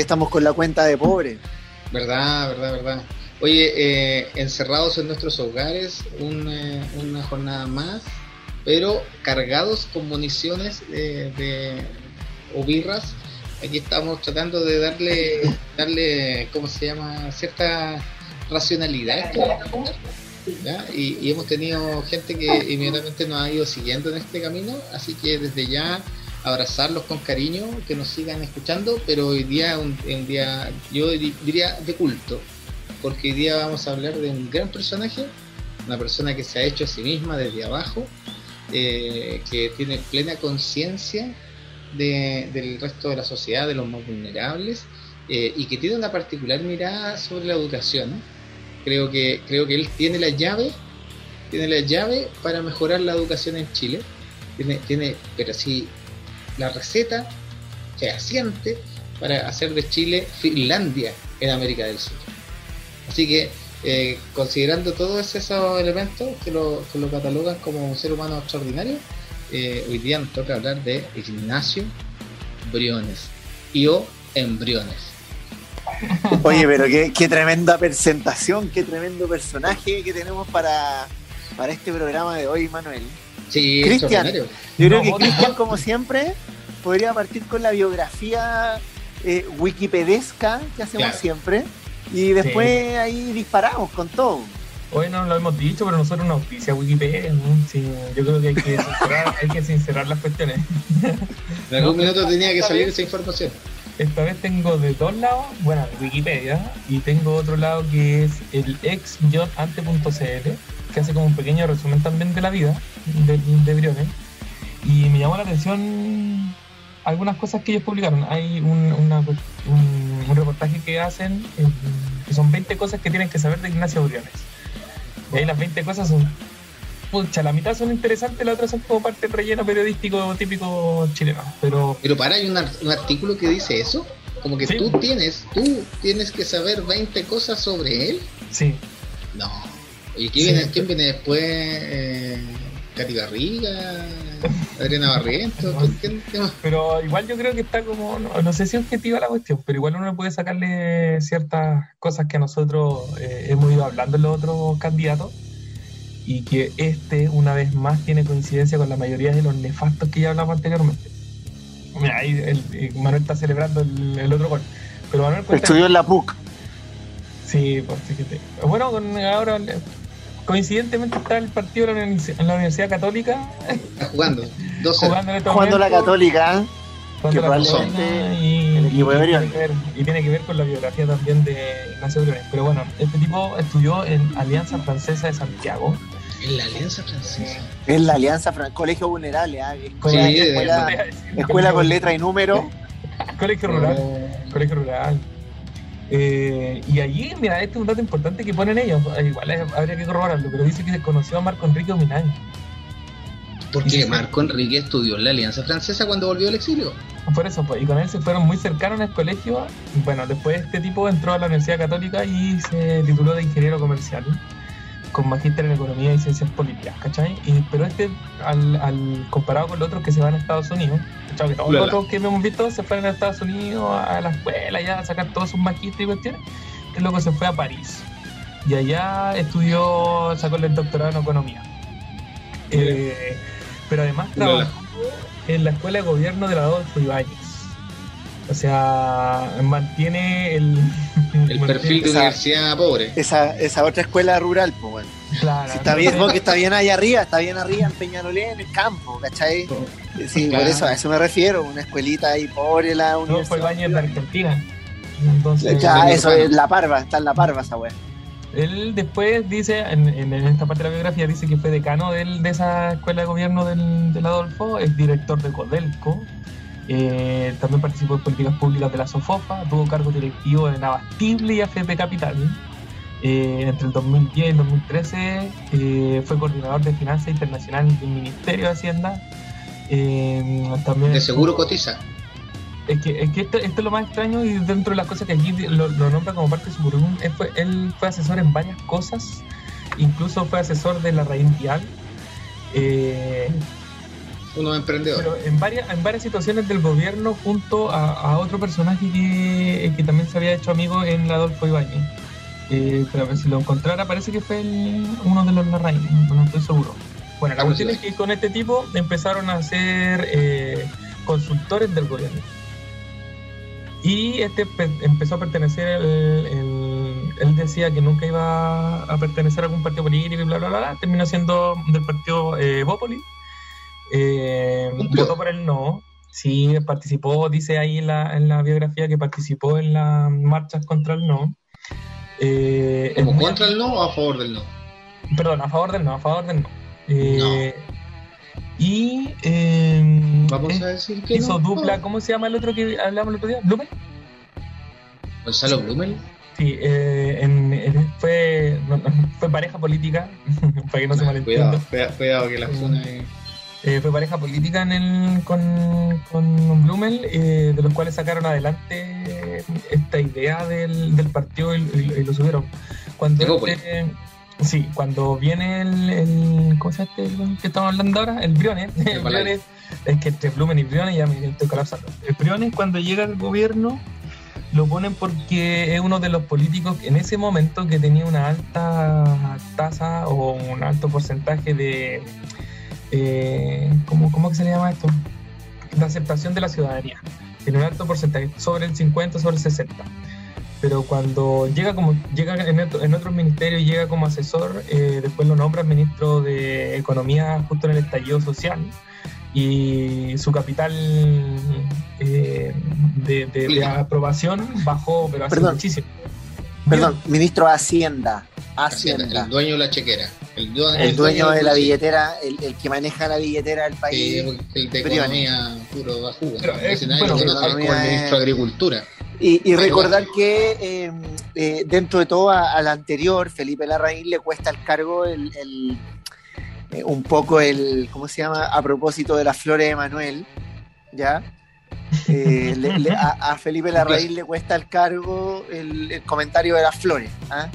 Estamos con la cuenta de pobre. Verdad, verdad, verdad. Oye, eh, encerrados en nuestros hogares eh, una jornada más, pero cargados con municiones de, o birras. Aquí estamos tratando de darle, darle, ¿cómo se llama? Cierta racionalidad. Y, y, hemos tenido gente que inmediatamente nos ha ido siguiendo en este camino, así que desde ya abrazarlos con cariño, que nos sigan escuchando, pero hoy día un, día, yo diría de culto, porque hoy día vamos a hablar de un gran personaje, una persona que se ha hecho a sí misma desde abajo, eh, que tiene plena conciencia de, del resto de la sociedad, de los más vulnerables, eh, y que tiene una particular mirada sobre la educación. Creo que, creo que él tiene la llave, tiene la llave para mejorar la educación en Chile. Tiene, tiene, pero sí, la receta fehaciente para hacer de Chile Finlandia en América del Sur. Así que, eh, considerando todos esos elementos que lo, que lo catalogan como un ser humano extraordinario, eh, hoy día nos toca hablar de Ignacio Briones y o embriones. Oye, pero qué, qué, tremenda presentación, qué tremendo personaje que tenemos para, para este programa de hoy, Manuel. Sí, Cristian. Yo creo que Cristian, como siempre, podría partir con la biografía eh, wikipedesca que hacemos siempre. Y después ahí disparamos con todo. Hoy no lo hemos dicho, pero nosotros una auspicia Wikipedia. yo creo que hay que sincerar, hay que sincerar las cuestiones. En algún minuto tenía que salir esa información. Esta vez tengo de dos lados, bueno, Wikipedia, y tengo otro lado que es el exjotante.cl, que hace como un pequeño resumen también de la vida de, de Briones. Y me llamó la atención algunas cosas que ellos publicaron. Hay un, un, reportaje que hacen, que son 20 cosas que tienen que saber de Ignacio Briones. Y ahí las 20 cosas son, pucha, la mitad son interesantes, la otra son como parte del relleno periodístico típico chileno. Pero, pero para, hay un, artículo que dice eso. Como que tú tienes, tú tienes que saber 20 cosas sobre él. Sí. No. ¿Y quién, viene, quién viene después? Eh, Katy Barriga, Adriana Barrientos. pero igual yo creo que está como, no, sé si objetiva la cuestión, pero igual uno puede sacarle ciertas cosas que nosotros eh, hemos ido hablando en los otros candidatos y que este, una vez más, tiene coincidencia con la mayoría de los nefastos que ya hablamos anteriormente. Mira, ahí el, Manuel está celebrando el, otro gol. Pero Manuel Estudió en la PUC. Sí, pues fíjate. Bueno, con, ahora coincidentemente está el partido en la Universidad Católica. jugando. jugando, jugando la Católica. Jugando la Católica y, el equipo de tiene ver, y tiene que ver con la biografía también de Ignacio Briones. Pero bueno, este tipo estudió en Alianza Francesa de Santiago. En la Alianza Francesa. En la Alianza Francesa, Colegio Vulnerable, ¿ah? escuela, escuela, escuela con letra y número. colegio rural. Colegio rural. Eh, y allí, mira, este es un dato importante que ponen ellos, igual habría que corroborarlo, pero dice que se conoció a Marco Enrique Ominay. Porque Marco Enrique estudió en la Alianza Francesa cuando volvió al exilio. Por eso, pues, y con él se fueron muy cercanos en el colegio. Bueno, después este tipo entró a la Universidad Católica y se tituló de ingeniero comercial con magíster en economía y ciencias políticas, ¿cachai? Y, pero este, al, comparado con los otros que se van a Estados Unidos, ¿cachai? Que todos los que hemos visto se fueron a Estados Unidos a la escuela ya a sacar todos sus magísteres y cuestiones, este loco se fue a París y allá estudió, sacó el doctorado en economía. Eh, pero además trabajó en la escuela de gobierno de la Adolfo Ibáñez. O sea, mantiene el, el perfil de universidad pobre. Esa, esa otra escuela rural, pues bueno. Claro. Si está bien, que está bien ahí arriba, está bien arriba en Peñalolén, en el campo, ¿cachai? Sí, por eso, a eso me refiero, una escuelita ahí pobre la universidad. No, fue el baño de Argentina. Entonces, ya, eso es la parva, está en la parva esa weá. Él después dice, en, en, esta parte de la biografía, dice que fue decano de esa escuela de gobierno del, del Adolfo, es director de Codelco, eh, también participó en políticas públicas de la SOFOFA, tuvo cargo directivo en Abastible y AFP Capital. Eh, entre el 2010 y el 2013 eh, fue coordinador de finanzas internacionales del Ministerio de Hacienda. también de seguro cotiza. Es que, es que esto, es lo más extraño y dentro de las cosas que aquí lo, nombra como parte de su currículum, él fue, él fue asesor en varias cosas, incluso fue asesor de la Raíz Vial. Unos emprendedores. Pero en varias, en varias situaciones del gobierno junto a, otro personaje que, que, también se había hecho amigo en la Adolfo Ibáñez. Eh, pero a ver si lo encontrara, parece que fue uno de los Larraín, no estoy seguro. Bueno, la cuestión es que con este tipo empezaron a ser eh, consultores del gobierno. Y este empezó a pertenecer, él decía que nunca iba a pertenecer a algún partido político y bla, bla, bla, terminó siendo del partido eh, Bópoli. Eh, votó por el no, sí, participó, dice ahí en la, en la biografía que participó en las marchas contra el no. Eh, ¿Como contra el no o a favor del no? Perdón, a favor del no, a favor del no. Eh, y eh, Vamos a decir que hizo dupla, ¿cómo se llama el otro que hablamos el otro día? ¿Blumel? ¿Gonzalo Blumel? Sí, eh, fue, fue pareja política, para que no se malentienda. Cuidado, cuidado, que la eh, fue pareja política en el, con, con Blumel, eh, de los cuales sacaron adelante esta idea del, del partido y, lo subieron. Cuando este, sí, cuando viene el, el ¿cómo se llama este que estamos hablando ahora? El Briones, el Briones es que entre Blumen y Briones ya me estoy colapsando. El Briones cuando llega al gobierno lo ponen porque es uno de los políticos en ese momento que tenía una alta tasa o un alto porcentaje de eh, ¿cómo, ¿cómo que se le llama esto? La aceptación de la ciudadanía. Tiene un alto porcentaje, sobre el 50, sobre el 60. Pero cuando llega como llega en, en otros ministerios, llega como asesor, eh, después lo nombra ministro de Economía justo en el estallido social y su capital eh, de, aprobación bajó, pero hace muchísimo. Perdón, ministro de Hacienda. Hacienda. El dueño de la chequera. El, dueño, de la billetera, el, que maneja la billetera del país. el de economía puro bajú. el ministro de Agricultura. Y, recordar que em, eh, dentro de todo al anterior, Felipe Larraín le cuesta el cargo el, eh, un poco el, ¿cómo se llama? A propósito de las flores de Manuel, ¿ya? Eh, a, Felipe Larraín le cuesta el cargo el, comentario de las flores. ¿ah?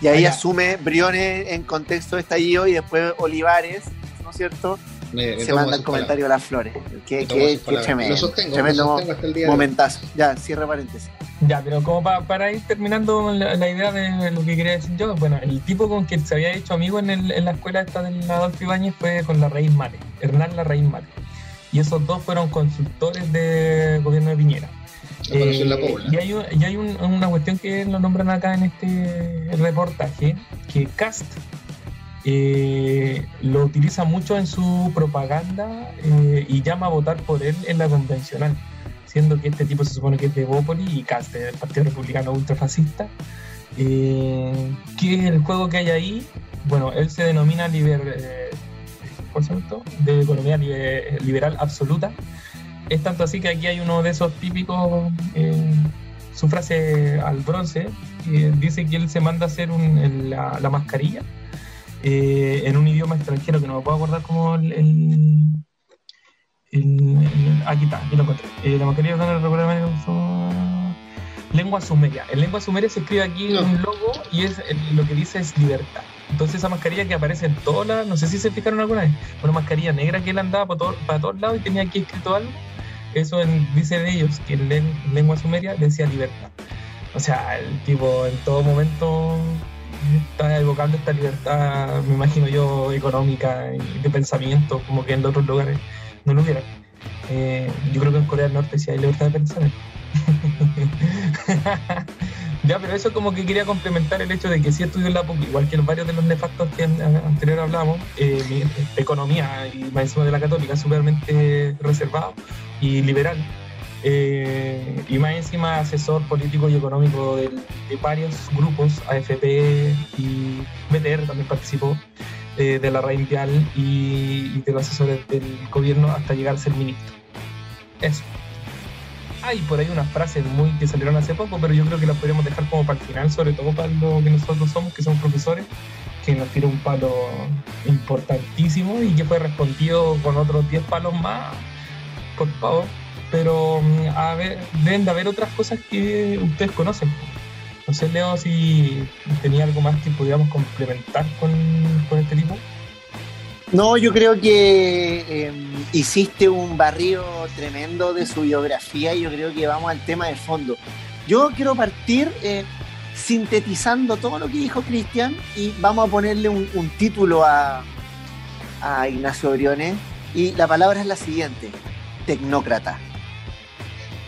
Y ahí asume Briones en contexto de estallido y después Olivares, ¿no es cierto? se manda el comentario de las flores. Qué, qué, tremendo. tremendo momentazo. Ya, cierre paréntesis. Ya, pero como para ir terminando la, idea de lo que quería decir yo, bueno, el tipo con quien se había hecho amigo en, el, en la escuela esta del Adolfo Ibáñez fue con la Raíz Mate, Hernán la Raíz Mate. Y esos dos fueron consultores del gobierno de Piñera. Eh, y hay, y hay una cuestión que lo nombran acá en este reportaje, que Cast eh, lo utiliza mucho en su propaganda eh, y llama a votar por él en la convencional, siendo que este tipo se supone que es de Bópoli y Cast, del Partido Republicano Ultrafascista. ¿Qué es el juego que hay ahí? Bueno, él se denomina liber, eh, por cierto, de economía liberal absoluta. Es tanto así que aquí hay uno de esos típicos, su frase al bronce, dice que él se manda a hacer la mascarilla eh, en un idioma extranjero que no me puedo acordar como el, aquí está, aquí lo encontré. Eh, la mascarilla de lengua sumeria. En lengua sumeria se escribe aquí un logo y es lo que dice es libertad. Entonces esa mascarilla que aparece en todas las, no sé si se fijaron alguna vez, una mascarilla negra que él andaba para, para todos lados y tenía aquí escrito algo. Eso dice de ellos que en lengua sumeria decía libertad. O sea, el tipo en todo momento está evocando esta libertad, me imagino yo, económica y de pensamiento, como que en otros lugares no lo hubiera. Eh, yo creo que en Corea del Norte sí hay libertad de pensamiento. ya, pero eso como que quería complementar el hecho de que sí estudio en la PUC, igual que varios de los nefastos que anterior hablamos, eh, economía y más encima de la católica, súpermente reservado y liberal eh, y más encima asesor político y económico de, varios grupos, AFP y BTR también participó, eh, de la RAI y, de los asesores del gobierno hasta llegar a ser ministro. Eso. Hay por ahí unas frases muy que salieron hace poco, pero yo creo que las podríamos dejar como para el final, sobre todo para lo que nosotros somos, que somos profesores, que nos tira un palo importantísimo y que fue respondido con otros 10 palos más. Por favor pero mm, a ver, deben de haber otras cosas que ustedes conocen. No sé, Leo, si tenía algo más que pudiéramos complementar con, con este tipo. No, yo creo que em, hiciste un barrio tremendo de su biografía y yo creo que vamos al tema de fondo. Yo quiero partir eh, sintetizando todo lo que dijo Cristian y vamos a ponerle un, título a, a Ignacio Briones y la palabra es la siguiente, tecnócrata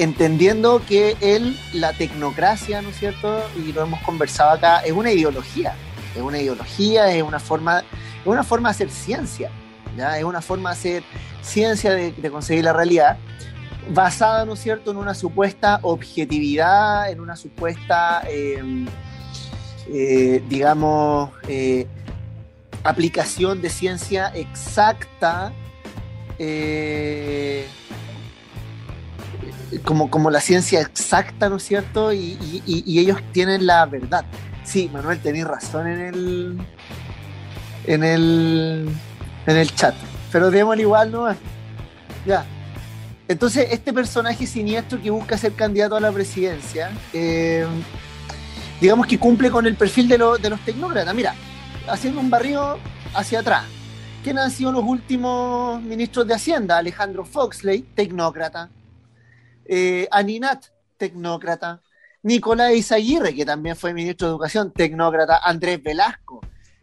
entendiendo que él, la tecnocracia, ¿no es cierto? Y lo hemos conversado acá, es una ideología, es una ideología, es una forma, es una forma de hacer ciencia, ¿ya? Es una forma de hacer ciencia de, conseguir la realidad, basada, ¿no es cierto?, en una supuesta objetividad, en una supuesta, em, eh, digamos, eh, aplicación de ciencia exacta. Eh, como, como la ciencia exacta, ¿no es cierto? Y, ellos tienen la verdad. Sí, Manuel, tenéis razón en el, en el, en el chat. Pero démosle igual, ¿no? Ya. Entonces, este personaje siniestro que busca ser candidato a la presidencia, eh, digamos que cumple con el perfil de, de los tecnócratas. Mira, haciendo un barrio hacia atrás. ¿Quiénes han sido los últimos ministros de Hacienda? Alejandro Foxley, tecnócrata. Eh, Aninat, tecnócrata, Nicolás Izaguirre, que también fue ministro de Educación, tecnócrata, Andrés Velasco,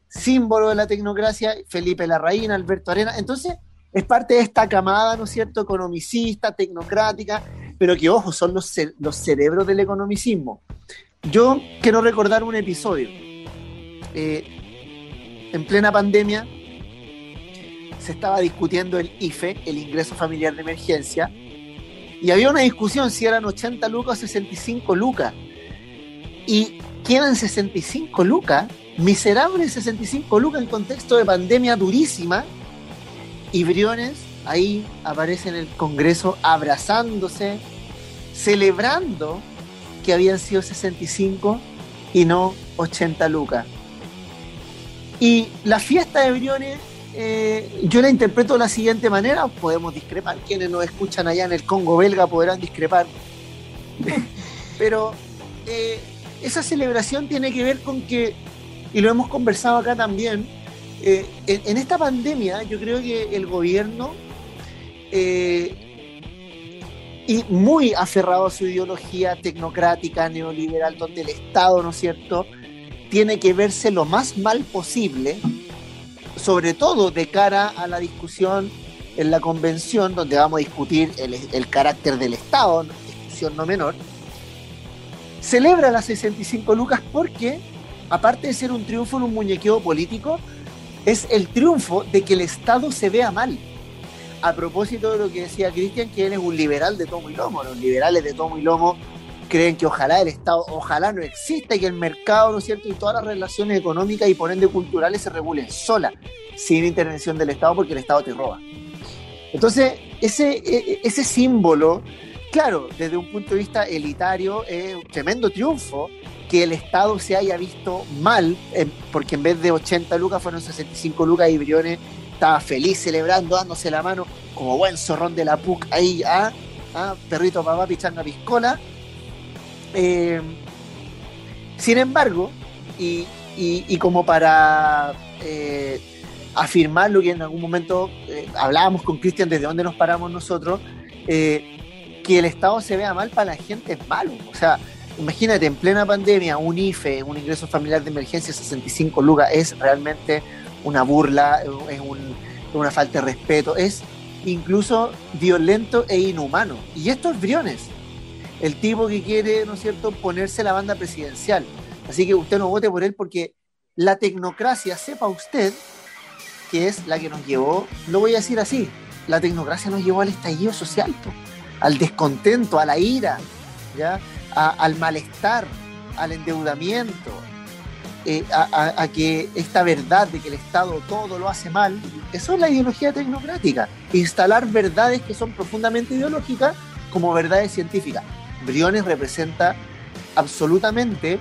símbolo de la tecnocracia, Felipe Larraín, Alberto Arena. Entonces, es parte de esta camada, ¿no es cierto?, economicista, tecnocrática, pero que, ojo, son los, los cerebros del economicismo. Yo quiero recordar un episodio. Eh, en plena pandemia se estaba discutiendo el IFE, el ingreso familiar de emergencia, y había una discusión si eran 80 lucas o 65 lucas. Y quedan 65 lucas, miserables 65 lucas en contexto de pandemia durísima. Y Briones ahí aparece en el Congreso abrazándose, celebrando que habían sido 65 y no 80 lucas. Y la fiesta de Briones eh, yo la interpreto de la siguiente manera, podemos discrepar, quienes nos escuchan allá en el Congo belga podrán discrepar, pero eh, esa celebración tiene que ver con que, y lo hemos conversado acá también, eh, en, esta pandemia yo creo que el gobierno, y muy aferrado a su ideología tecnocrática, neoliberal, donde el Estado, ¿no es cierto?, tiene que verse lo más mal posible, sobre todo de cara a la discusión en la convención, donde vamos a discutir el, carácter del Estado, discusión no menor, celebra las 65 lucas porque, aparte de ser un triunfo en un muñequeo político, es el triunfo de que el Estado se vea mal. A propósito de lo que decía Cristian, que él es un liberal de tomo y lomo, los liberales de tomo y lomo creen que ojalá el Estado, ojalá no exista y que el mercado, ¿no es cierto?, y todas las relaciones económicas y por ende culturales se regulen sola, sin intervención del Estado, porque el Estado te roba. Entonces, e, e, ese símbolo, claro, desde un punto de vista elitario, es un tremendo triunfo que el Estado se haya visto mal, porque en vez de 80 lucas fueron 65 lucas y Briones estaba feliz celebrando, dándose la mano como buen zorrón de la PUC ahí, a ¿ah? perrito papá pichanga piscola eh, sin embargo, y, como para eh, afirmar lo que en algún momento eh, hablábamos con Cristian desde dónde nos paramos nosotros, que el Estado se vea mal para la gente es malo. O sea, imagínate, en plena pandemia, un IFE, un ingreso familiar de emergencia 65 lucas, es realmente una burla, es una falta de respeto, es incluso violento e inhumano. Y estos briones el tipo que quiere, ¿no es cierto?, ponerse la banda presidencial. Así que usted no vote por él porque la tecnocracia, sepa usted, que es la que nos llevó, lo voy a decir así, la tecnocracia nos llevó al estallido social, al descontento, a la ira, ¿ya? Al malestar, al endeudamiento, eh, a, a, que esta verdad de que el Estado todo lo hace mal, eso es la ideología tecnocrática, instalar verdades que son profundamente ideológicas como verdades científicas. Briones representa absolutamente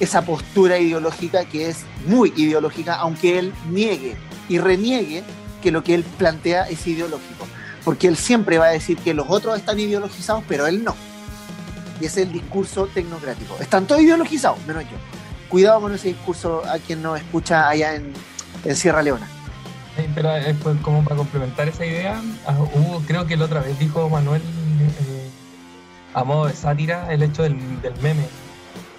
esa postura ideológica que es muy ideológica, aunque él niegue y reniegue que lo que él plantea es ideológico. Porque él siempre va a decir que los otros están ideologizados, pero él no. Y ese es el discurso tecnocrático. Están todos ideologizados, menos yo. Cuidado con ese discurso a quien nos escucha allá en, Sierra Leona. pero eh, pues, como para complementar esa idea, ah, hubo, creo que la otra vez dijo Manuel eh, a modo de sátira el hecho del, del meme.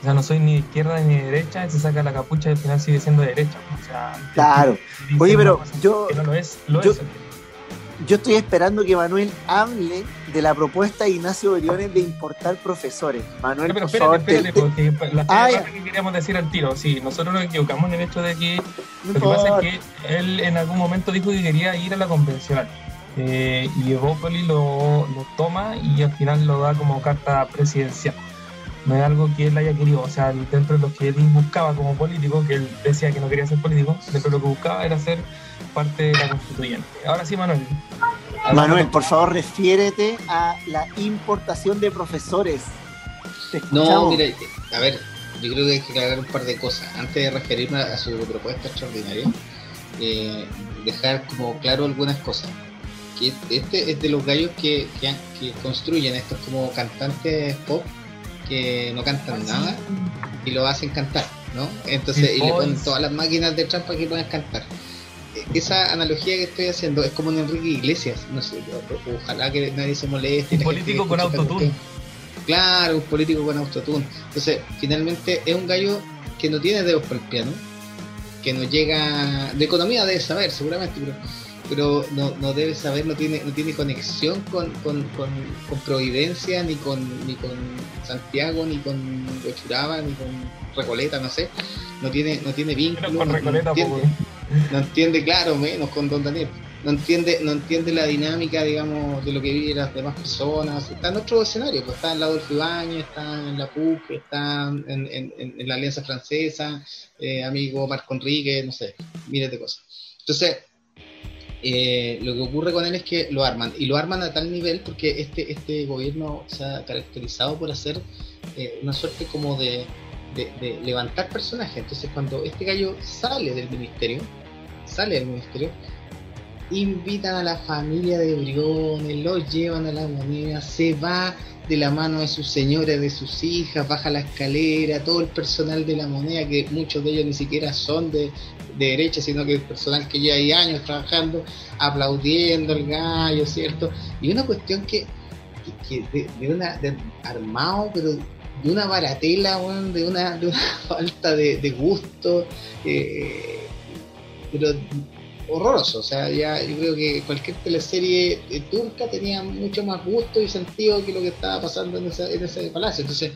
O sea, no soy ni de izquierda ni de derecha, se saca la capucha y al final sigue siendo de derecha. O sea, Claro. Oye, pero yo- que no lo es, lo yo- es. Yo estoy esperando que Manuel hable de la propuesta de Ignacio Briones de importar profesores. Manuel, Ya, pero por espérate, favor, te- espérate, te- porque la Ah, que queríamos decir al tiro, sí, nosotros nos equivocamos en el hecho de que no Lo que pasa es que él en algún momento dijo que quería ir a la convencional. Eh, y Evópoli lo, lo toma y al final lo da como carta presidencial. No es algo que él haya querido, o sea, dentro de lo que él buscaba como político, que él decía que no quería ser político, dentro de lo que buscaba era ser parte de la constituyente. Ahora sí, Manuel. Manuel, por favor, refiérete a la importación de profesores. Te No, mira, a ver, yo creo que hay que aclarar un par de cosas. Antes de referirme a su propuesta extraordinaria, eh, dejar como claro algunas cosas. Que este es de los gallos que, que, han- que construyen estos como cantantes pop que no cantan nada y lo hacen cantar, ¿no? Entonces, y le ponen todas las máquinas de trampa que pueden cantar. Eh, Esa analogía que estoy haciendo es como en Enrique Iglesias, no sé, ojalá que nadie se moleste. Un político con autotune. Claro, un político con autotune. Entonces, finalmente es un gallo que no tiene dedos para el piano, que no llega. De economía debe saber, seguramente, pero, pero no, no debe saber, no tiene, no tiene conexión con, con, con, con Providencia, ni con, ni con Santiago, ni con Huechuraba, ni con Recoleta, no sé. No tiene, no tiene vínculo. Con no- no Recoleta, entiende no entiende, claro, menos con Don Daniel, no entiende, no entiende la dinámica, digamos, de lo que viven las demás personas, está en otro escenario, pues está en la Adolfo Ibáñez, está en la PUC, está en, en- en- en la Alianza Francesa, eh, amigo Marco Enrique, no sé, miles de cosas. Entonces, eh, lo que ocurre con él es que lo arman, y lo arman a tal nivel porque este, este gobierno se ha caracterizado por hacer eh, una suerte como de, de- de levantar personajes. Entonces, cuando este gallo sale del ministerio, sale del ministerio, invitan a la familia de Briones, los llevan a la moneda, se va de la mano de sus señoras, de sus hijas, baja la escalera, todo el personal de la moneda, que muchos de ellos ni siquiera son de, de derecha, sino que el personal que lleva ahí años trabajando, aplaudiendo al gallo, ¿cierto? Y una cuestión que, que- que de, de una de armado, pero de una baratela, de una, de una falta de, de gusto, eh, pero horroroso. O sea, ya yo creo que cualquier teleserie turca tenía mucho más gusto y sentido que lo que estaba pasando en, esa- en ese palacio. Entonces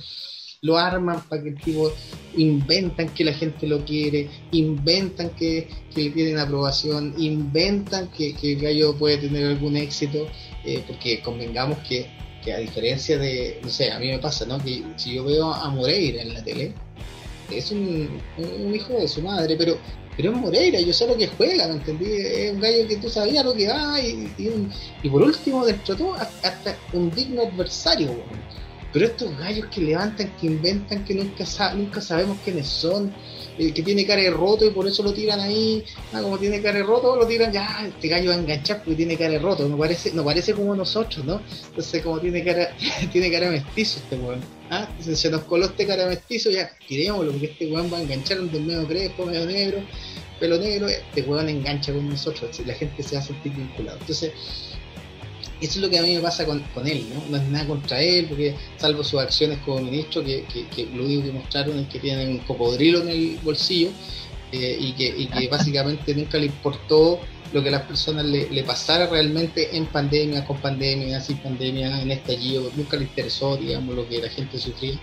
lo arman para que el tipo inventan que la gente lo quiere, inventan que, le tienen aprobación, inventan que, que el gallo puede tener algún éxito, eh, porque convengamos que, a diferencia de, no sé, a mí me pasa, ¿no? Que si yo veo a Moreira en la tele, es un hijo de su madre, pero pero es Moreira, yo sé lo que juega, ¿me entendí? Es un gallo que tú sabías lo que va y, y, un- y por último, dentro de todo, hasta un digno adversario, weón. Pero estos gallos que levantan, que inventan, que nunca sabemos quiénes son, eh, que tiene cara de roto y por eso lo tiran ahí, ah, como tiene cara de roto, lo tiran ya, este gallo va a enganchar porque tiene cara de roto, no parece, no parece como nosotros, ¿no? Entonces como tiene cara, tiene cara mestizo este weón. Ah, se nos coló este cara mestizo, ya, tirémoslo, porque este weón va a enganchar un medio crespo, medio negro, pelo negro, este weón engancha con nosotros, la gente se a sentir vinculado. Entonces, eso es lo que a mí me pasa con, con él, ¿no? No es nada contra él, porque salvo sus acciones como ministro, que, que, que lo único que mostraron es que tienen un cocodrilo en el bolsillo eh, y, que, y que básicamente nunca le importó lo que a las personas le, le pasara realmente en pandemia, con pandemia, sin pandemia, en estallido, nunca le interesó, digamos, lo que la gente sufría.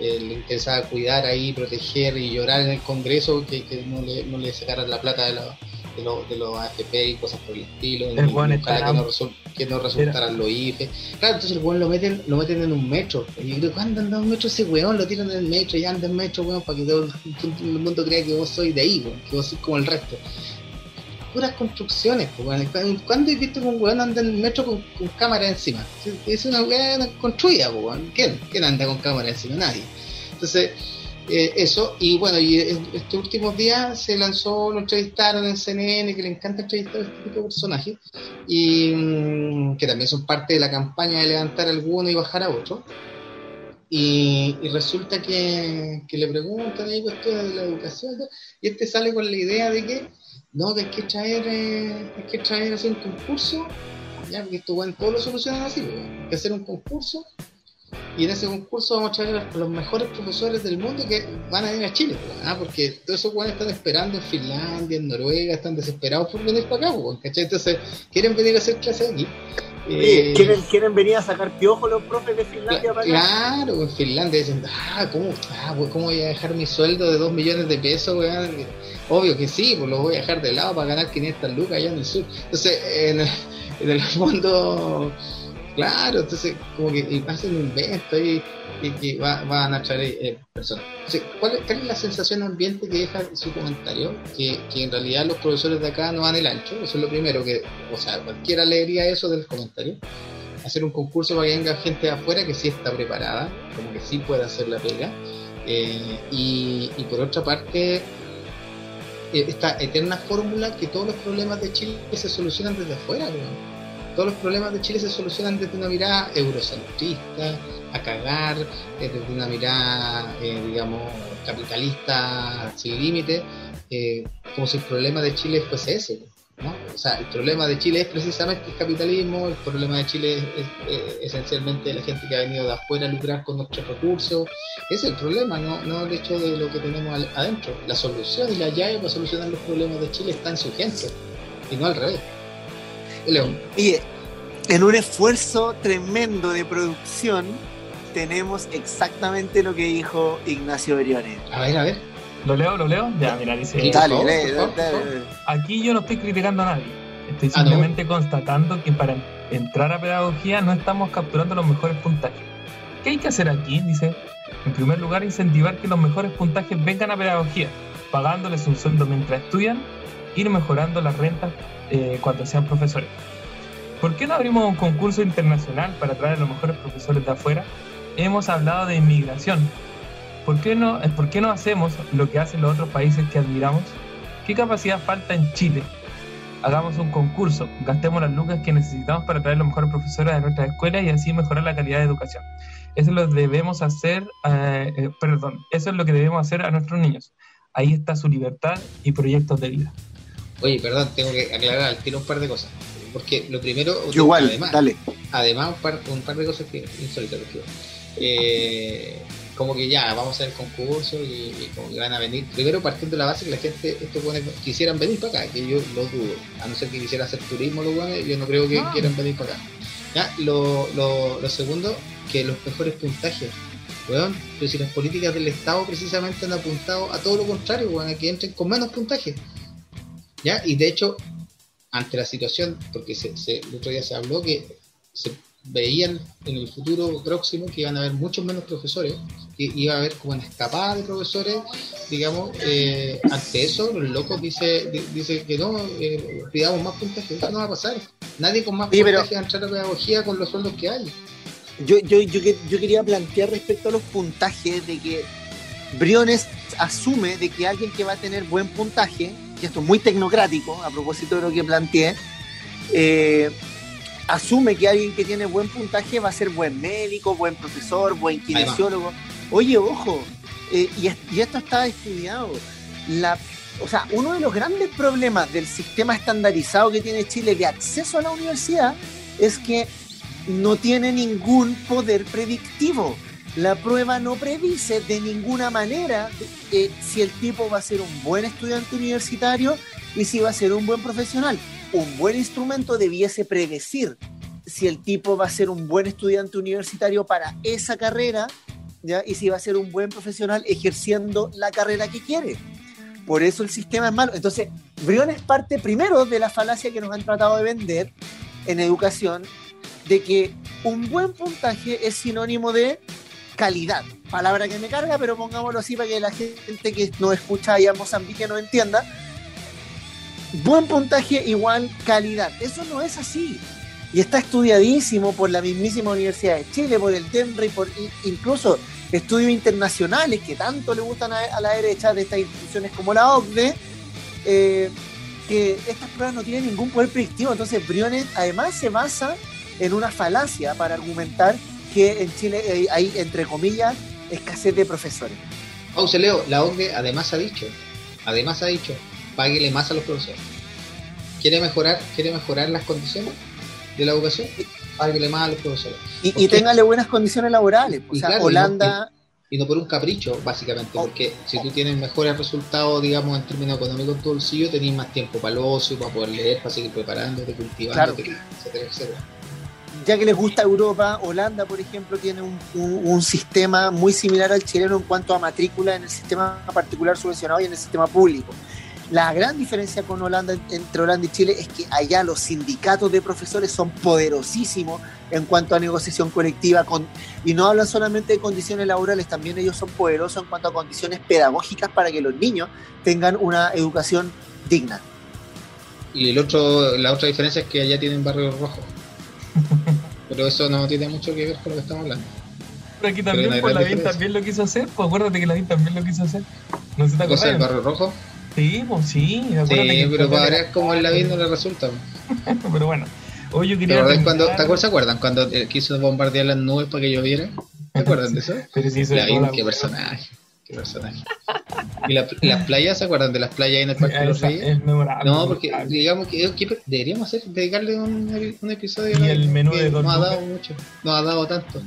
Eh, le interesaba cuidar ahí, proteger y llorar en el Congreso, que, que no, le, no le sacaran la plata de, la- de, los- de los AFP y cosas por el estilo, El ojalá que no, que no resultaran los IFE. Claro, entonces el weón lo meten, lo meten en un metro. Y yo creo, ¿cuándo anda un metro ese weón? Lo tiran en el metro y anda en metro, weón, para que todo el mundo crea que vos sois de ahí, weón, que vos sois como el resto. Puras construcciones, pues, weón. ¿Cuándo- ¿Cuándo he visto que un weón anda en el metro con, con cámara encima? Es una weón construida, pues, weón. ¿Quién? ¿Quién anda con cámara encima? Nadie. Entonces, eh, eso, y bueno, y en estos últimos días se lanzó, lo entrevistaron en CNN, que le encanta entrevistar a este tipo de personajes, y mm, que también son parte de la campaña de levantar a alguno y bajar a otro. y, resulta que, le preguntan ahí cuestiones de la educación y este sale con la idea de que no, que hay que traer, eh, hay que traer hacer un concurso, ya, porque esto bueno, todos lo solucionan así, pues, hay que hacer un concurso y en ese concurso vamos a traer a los mejores profesores del mundo que van a venir a Chile, pues, ¿ah? porque todos esos buenos están esperando en Finlandia, en Noruega, están desesperados por venir para acá, pues, Entonces quieren venir a hacer clases aquí eh, ¿quieren, venir a sacar piojos los profes de Finlandia para Claro, en Finlandia dicen, ah, ¿cómo, ah, pues, ¿cómo voy a dejar mi sueldo de 2 millones de pesos, weón? Obvio que sí, pues lo voy a dejar de lado para ganar 500 lucas allá en el sur. Entonces, en, en el fondo Claro, entonces como que hacen un invento y, que va, a traer eh, personas. ¿cuál, es la sensación ambiente que deja su comentario? Que, que, en realidad los profesores de acá no van el ancho, eso es lo primero que, o sea, cualquiera leería eso del comentario. Hacer un concurso para que venga gente de afuera que sí está preparada, como que sí puede hacer la pega. Eh, y, por otra parte, eh, esta eterna fórmula que todos los problemas de Chile se solucionan desde afuera, todos los problemas de Chile se solucionan desde una mirada eurocentrista, a cagar, eh, desde una mirada, eh, digamos, capitalista sin límite, eh, como si el problema de Chile fuese ese. ¿no? O sea, el problema de Chile es precisamente el capitalismo, el problema de Chile es, esencialmente la gente que ha venido de afuera a lucrar con nuestros recursos. Ese es el problema, no, no el hecho de lo que tenemos adentro. La solución y la llave para solucionar los problemas de Chile está en su gente y no al revés. León. Y en un esfuerzo tremendo de producción, tenemos exactamente lo que dijo Ignacio Briones. A ver, a ver. ¿Lo leo? ¿Lo leo? Ya, mira, dice. Dale, Aquí yo no estoy criticando a nadie. Estoy ah, simplemente constatando que para entrar a pedagogía no estamos capturando los mejores puntajes. ¿Qué hay que hacer aquí? Dice. En primer lugar, incentivar que los mejores puntajes vengan a pedagogía, pagándoles un sueldo mientras estudian, ir mejorando las rentas eh, cuando sean profesores. ¿Por qué no abrimos un concurso internacional para traer a los mejores profesores de afuera? Hemos hablado de inmigración. ¿Por qué no, ¿por qué no hacemos lo que hacen los otros países que admiramos? ¿Qué capacidad falta en Chile? Hagamos un concurso, gastemos las lucas que necesitamos para traer los mejores profesores de nuestras escuelas y así mejorar la calidad de educación. Eso lo debemos hacer, eh, eh, perdón, eso es lo que debemos hacer a nuestros niños. Ahí está su libertad y proyectos de vida. Oye, perdón, tengo que aclarar, tiene un par de cosas. Porque lo primero. igual, además, dale. Además, un par, de cosas que insólitas. Eh, como que ya, vamos a hacer concurso y, como que van a venir. Primero, partiendo de la base que la gente, estos buenos quisieran venir para acá, que yo lo dudo. A no ser que quisiera hacer turismo, los buenos, yo no creo que quieran venir para acá. Ya, lo, lo, lo segundo, que los mejores puntajes. Weón, pero si las políticas del Estado precisamente han apuntado a todo lo contrario, weón, a que entren con menos puntajes. ¿Ya? Y de hecho, ante la situación, porque se, el otro día se habló que se veían en el futuro próximo que iban a haber muchos menos profesores, que iba a haber como una escapada de profesores, digamos, eh, ante eso los locos dice, dice que no, eh, pidamos más puntaje, eso no va a pasar. Nadie con más puntaje va a entrar a pedagogía con los sueldos que hay. Yo, yo, yo, yo quería plantear respecto a los puntajes de que Briones asume de que alguien que va a tener buen puntaje y esto es muy tecnocrático, a propósito de lo que planteé, eh, asume que alguien que tiene buen puntaje va a ser buen médico, buen profesor, buen kinesiólogo. Oye, ojo, eh, y, esto está estudiado. La, o sea, uno de los grandes problemas del sistema estandarizado que tiene Chile de acceso a la universidad es que no tiene ningún poder predictivo. La prueba no predice de ninguna manera eh, si el tipo va a ser un buen estudiante universitario y si va a ser un buen profesional. Un buen instrumento debiese predecir si el tipo va a ser un buen estudiante universitario para esa carrera y si va a ser un buen profesional ejerciendo la carrera que quiere. Por eso el sistema es malo. Entonces, Brion es parte primero de la falacia que nos han tratado de vender en educación, de que un buen puntaje es sinónimo de calidad. Palabra que me carga, pero pongámoslo así para que la gente que nos escucha allá en Mozambique no entienda. Buen puntaje igual calidad. Eso no es así. Y está estudiadísimo por la mismísima Universidad de Chile, por el TEMRE y por incluso estudios internacionales que tanto le gustan a, la derecha de estas instituciones como la OCDE, eh, que estas pruebas no tienen ningún poder predictivo. Entonces, Briones además se basa en una falacia para argumentar que en Chile hay, entre comillas, escasez de profesores. Pausa, Leo. La OCDE además ha dicho, además ha dicho, páguele más a los profesores. ¿Quiere mejorar, quiere mejorar las condiciones de la educación? Páguele más a los profesores. Y, y téngale buenas condiciones laborales. O sea, Holanda y no por un capricho, básicamente, oh. porque si tú tienes mejores resultados, digamos, en términos económicos en tu bolsillo, tenés más tiempo para el ocio, para poder leer, para seguir preparándote, cultivando, etcétera, etcétera. Ya que les gusta Europa, Holanda, por ejemplo, tiene un, sistema muy similar al chileno en cuanto a matrícula en el sistema particular subvencionado y en el sistema público. La gran diferencia con Holanda, entre Holanda y Chile, es que allá los sindicatos de profesores son poderosísimos en cuanto a negociación colectiva con, y no hablan solamente de condiciones laborales, también ellos son poderosos en cuanto a condiciones pedagógicas para que los niños tengan una educación digna. Y el otro, la otra diferencia es que allá tienen barrios rojos. Pero eso no tiene mucho que ver con lo que estamos hablando. Pero aquí también, pues, la BIN también lo quiso hacer, pues acuérdate que la BIN también lo quiso hacer. No sé si te el barrio rojo? Sí, pues sí. Sí, pero para ver cómo en la vida no le resulta. pero bueno. Hoy yo quería ¿Te, cuando, ¿Te se acuerdan cuando eh, quiso bombardear las nubes para que lloviera? ¿Te acuerdan de eso? Pero sí, la qué personaje. Qué personaje. ¿Y las playas se acuerdan de las playas en el Parque de los Reyes? No, porque digamos que, deberíamos hacer, dedicarle un, un episodio. Y el menú de No ha dado mucho, no ha dado tanto.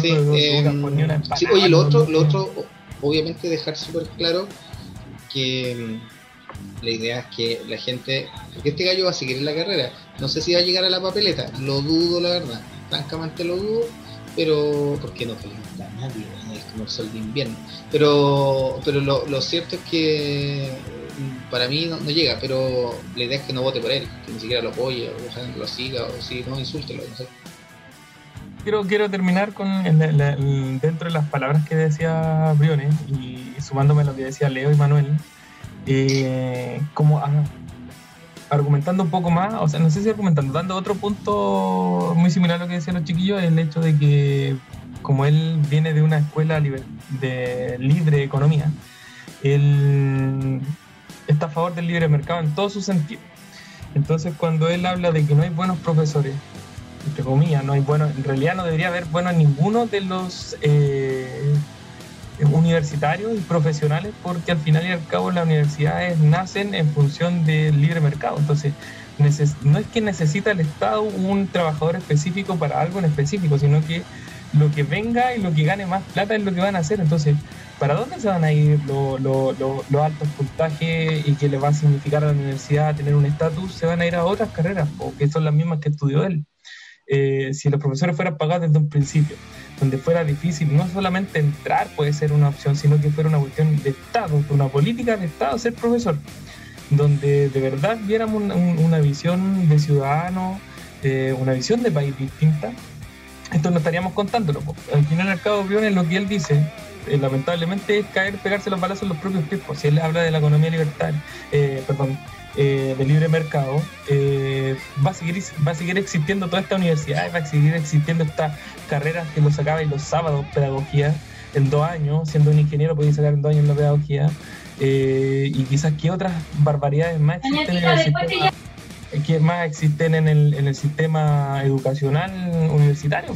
Sí, eh, sí, oye, lo otro, lo otro, obviamente dejar súper claro que mm, la idea es que la gente, porque este gallo va a seguir en la carrera, no sé si va a llegar a la papeleta, lo dudo la verdad, francamente lo dudo, pero porque no pregunta a nadie, como el sol de invierno, pero pero lo, cierto es que mm, para mí no, llega, pero la idea es que no vote por él, que ni siquiera lo apoye, o que lo siga, o si no, insúltelo, no sé. Quiero, quiero terminar con dentro de las palabras que decía Briones y sumándome a lo que decía Leo y Manuel, eh, como argumentando un poco más, o sea, no sé si argumentando, dando otro punto muy similar a lo que decían los chiquillos, el hecho de que como él viene de una escuela de libre economía, él está a favor del libre mercado en todo su sentido. Entonces cuando él habla de que no hay buenos profesores, entre comillas, no hay buenos, en realidad no debería haber bueno ninguno de los eh, universitarios y profesionales porque al final y al cabo las universidades nacen en función del libre mercado. Entonces, no es que necesita el Estado un trabajador específico para algo en específico, sino que lo que venga y lo que gane más plata es lo que van a hacer. Entonces, ¿para dónde se van a ir los altos puntajes y que le va a significar a la universidad tener un estatus? Se van a ir a otras carreras, porque son las mismas que estudió él. Eh, si los profesores fueran pagados desde un principio, donde fuera difícil no solamente entrar puede ser una opción, sino que fuera una cuestión de Estado, una política de Estado ser profesor, donde de verdad viéramos una visión de ciudadano, eh, una visión de país distinta, esto no estaríamos contándolo. Al final al cabo, es lo que él dice, eh, lamentablemente es caer, pegarse los balazos en los propios pies. Si él habla de la economía libertaria, perdón, eh, de libre mercado, eh, va, a seguir, va a seguir existiendo toda esta universidad, va a seguir existiendo estas carreras que lo sacaba en los sábados, pedagogía, en dos años, siendo un ingeniero podía sacar en dos años la pedagogía, eh, y quizás qué otras barbaridades más existen en el sistema que más existen en el, en el sistema educacional universitario.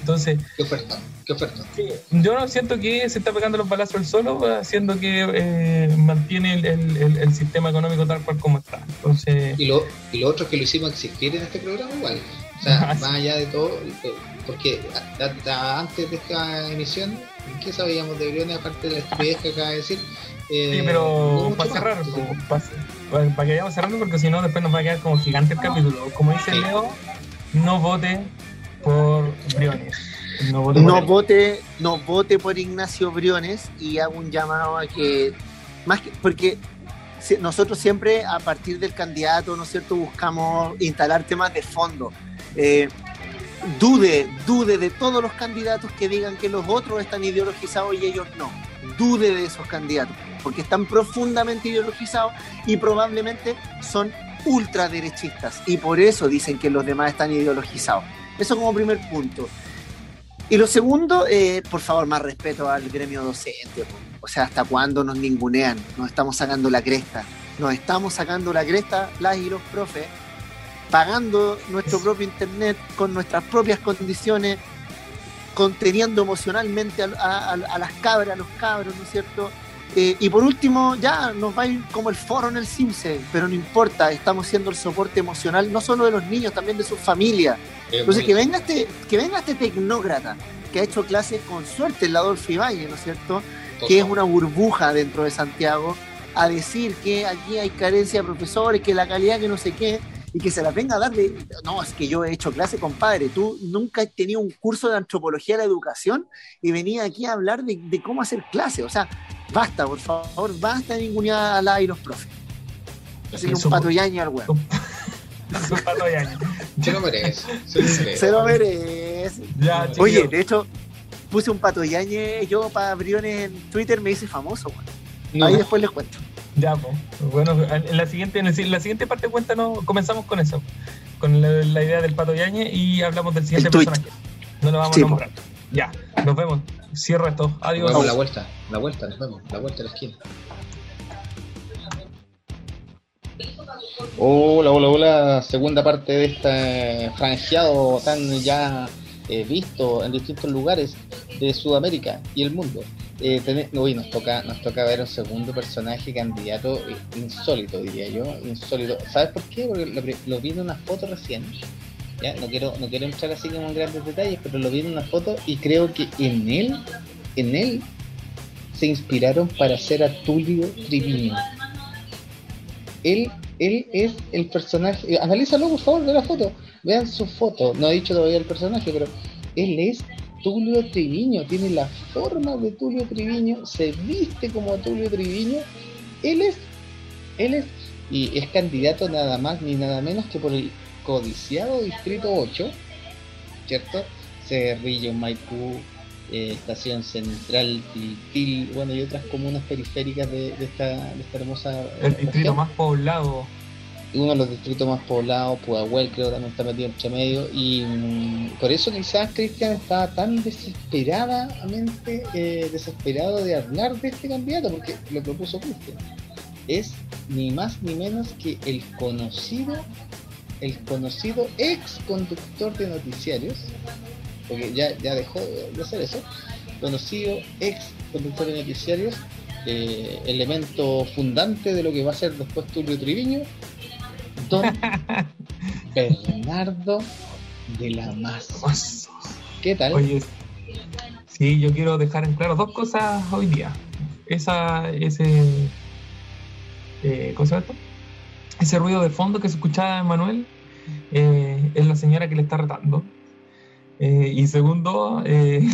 Entonces, ¿Qué oferta? ¿Qué oferta? yo no siento que se está pegando los balazos el solo, haciendo que eh, mantiene el, el, el, sistema económico tal cual como está. Entonces, y, lo, y lo otro es que lo hicimos existir en este programa igual. O sea, más allá de todo, porque antes de esta emisión, ¿qué sabíamos de Briones aparte de la estupidez que acaba de decir? Eh, sí, pero para cerrar, para, para, que vayamos cerrando, porque si no, después nos va a quedar como gigante el capítulo. Como dice Leo, no vote por Briones. No vote, no, vote, no vote por Ignacio Briones y hago un llamado a que, más que, porque nosotros siempre a partir del candidato, ¿no es cierto?, buscamos instalar temas de fondo. Eh, dude, dude de todos los candidatos que digan que los otros están ideologizados y ellos no. Dude de esos candidatos porque están profundamente ideologizados y probablemente son ultraderechistas y por eso dicen que los demás están ideologizados. Eso como primer punto. Y lo segundo, eh, por favor, más respeto al gremio docente. O sea, ¿hasta cuándo nos ningunean? Nos estamos sacando la cresta. Nos estamos sacando la cresta las y los profes, pagando nuestro propio internet con nuestras propias condiciones. conteniendo emocionalmente a, las cabras, a los cabros, ¿no es cierto? Eh, y por último, ya nos va a ir como el foro en el CIMSE, pero no importa, estamos siendo el soporte emocional no solo de los niños, también de sus familias. Entonces, que venga, este, que venga este tecnócrata que ha hecho clases con suerte en la Adolfo Ibañez, ¿no es cierto? Que es una burbuja dentro de Santiago, a decir que aquí hay carencia de profesores, que la calidad que no sé qué, y que se las venga a dar de, no, es que yo he hecho clase, compadre, tú nunca has tenido un curso de antropología de la educación y venía aquí a hablar de, cómo hacer clase, o sea, basta, por favor, basta de ningunear a la y los profes. Hacer un al huevo. Se lo merece. Se lo merece. Oye, de hecho, puse un patoyañe yo para Briones en Twitter, me hice famoso, Ahí después les cuento. Ya, pues. Bueno, en la siguiente, en la siguiente parte cuéntanos, comenzamos con eso, con la, idea del Pato Yañe y hablamos del siguiente personaje. No lo vamos a nombrar. Ya, nos vemos. Cierro esto. Adiós. Nos vemos la vuelta, la vuelta, nos vemos, la vuelta a la esquina. Hola, hola, hola. Segunda parte de este franjeado tan ya eh, visto en distintos lugares de Sudamérica y el mundo. Eh, uy, nos toca, nos toca ver un segundo personaje candidato eh, insólito, diría yo, insólito. ¿Sabes por qué? Porque lo, vi en una foto recién. ¿Ya? No quiero, no quiero entrar así como en grandes detalles, pero lo vi en una foto y creo que en él, en él, se inspiraron para hacer a Tulio Triviño. Él, él es el personaje. Eh, analízalo por favor, de la foto. Vean su foto. No he dicho todavía el personaje, pero él es Tulio Triviño, tiene la forma de Tulio Triviño, se viste como Tulio Triviño, él es, él es, y es candidato nada más ni nada menos que por el codiciado Distrito 8, ¿cierto? Cerrillo, Maipú, eh, Estación Central, Tiltil, bueno, y otras comunas periféricas de, esta, de esta hermosa... El distrito más poblado uno de los distritos más poblados, Pudahuel creo también está metido entre medio, y mm, por eso quizás Cristian estaba tan desesperadamente eh, desesperado de hablar de este candidato, porque lo propuso Cristian. Es ni más ni menos que el conocido, el conocido ex conductor de noticiarios, porque ya, ya dejó de hacer eso, conocido ex conductor de noticiarios, eh, elemento fundante de lo que va a ser después Tulio Triviño, don Bernardo de la Maza. ¿Qué tal? Oye, sí, yo quiero dejar en claro dos cosas hoy día. Esa, ese, eh, ¿cómo se llama esto? Ese ruido de fondo que se escuchaba en Manuel eh, es la señora que le está retando. Eh, y segundo, eh,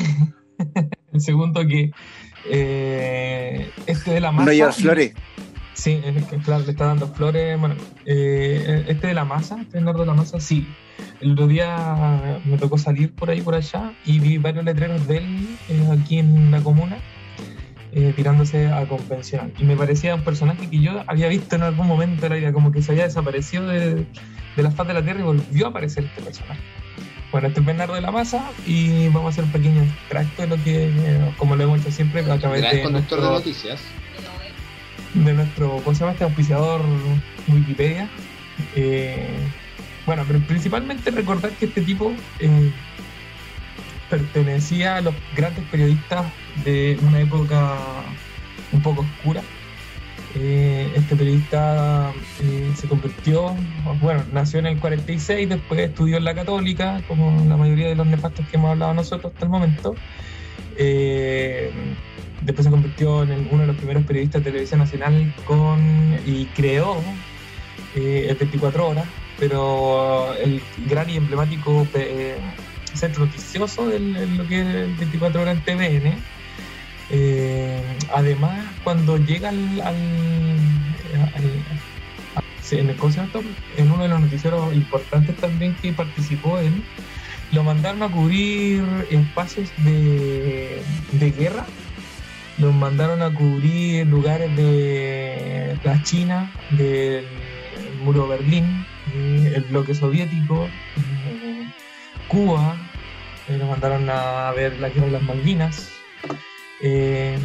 el segundo que este de la masa. No flores. Sí, es que claro, le está dando flores. Bueno, eh, este de la masa, este Bernardo de la masa, sí. El otro día me tocó salir por ahí, por allá, y vi varios letreros de él aquí en la comuna, eh, tirándose a convencional. Y me parecía un personaje que yo había visto en algún momento de la vida, como que se había desaparecido de, la faz de la tierra y volvió a aparecer este personaje. Bueno, este es Bernardo de la Masa y vamos a hacer un pequeño extracto de lo que, como lo hemos hecho siempre, a través de. conductor de noticias de nuestro, ¿cómo se llama este auspiciador Wikipedia? Eh, bueno, pero principalmente recordar que este tipo eh, pertenecía a los grandes periodistas de una época un poco oscura. Eh, este periodista se convirtió, bueno, nació en el 46, después estudió en la católica, como la mayoría de los nefastos que hemos hablado nosotros hasta el momento después se convirtió en uno de los primeros periodistas de televisión nacional con y creó eh, el 24 horas, pero el gran y emblemático eh, centro noticioso de lo que es el 24 horas en TVN. Eh, además, cuando llega al, al, en el en uno de los noticieros importantes también que participó él, lo mandaron a cubrir espacios de, de guerra nos mandaron a cubrir lugares de la China, del muro de Berlín, el bloque soviético, Cuba, eh, nos mandaron a ver la guerra de las Malvinas, eh,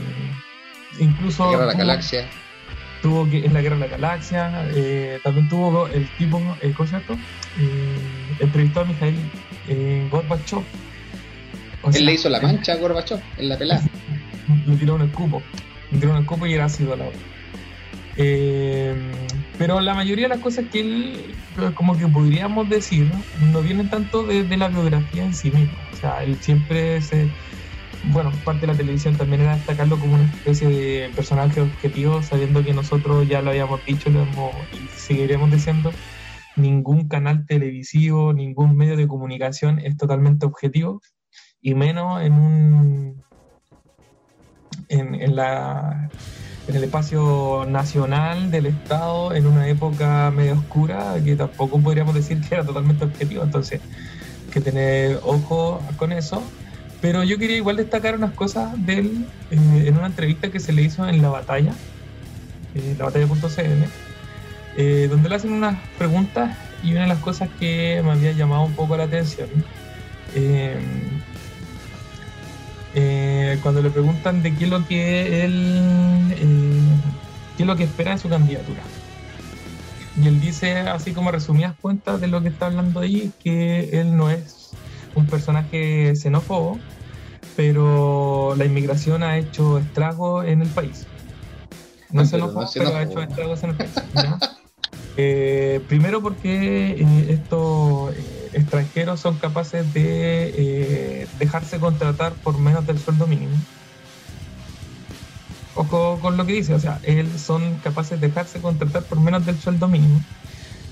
incluso... La guerra de la galaxia. Tuvo que, en la guerra de la galaxia, eh, también tuvo el tipo, el concierto, el entrevistó a Mikhail Gorbachev Él le hizo la mancha a Gorbachov en la pelada. le tiró un escupo. Le tiró un escupo y era ácido la eh, pero la mayoría de las cosas que él, como que podríamos decir, no vienen tanto de, la biografía en sí mismo. O sea, él siempre se. Bueno, parte de la televisión también era destacarlo como una especie de personaje objetivo, sabiendo que nosotros ya lo habíamos dicho lo hemos, y seguiremos diciendo, ningún canal televisivo, ningún medio de comunicación es totalmente objetivo, y menos en un en, la, en el espacio nacional del Estado en una época medio oscura que tampoco podríamos decir que era totalmente objetivo. Entonces, hay que tener ojo con eso. Pero yo quería igual destacar unas cosas de él eh, en una entrevista que se le hizo en La Batalla, eh, la batalla.cn, eh, donde le hacen unas preguntas y una de las cosas que me había llamado un poco la atención eh, eh, cuando le preguntan de qué es lo que él, eh, qué es lo que espera en su candidatura. Y él dice, así como resumidas cuentas de lo que está hablando ahí, que él no es un personaje xenófobo, pero la inmigración ha hecho estragos en el país. No, es xenófobo, pero, ha hecho estragos en el país. Eh, primero porque estos extranjeros son capaces de eh, dejarse contratar por menos del sueldo mínimo. Ojo con lo que dice, o sea, ellos son capaces de dejarse contratar por menos del sueldo mínimo.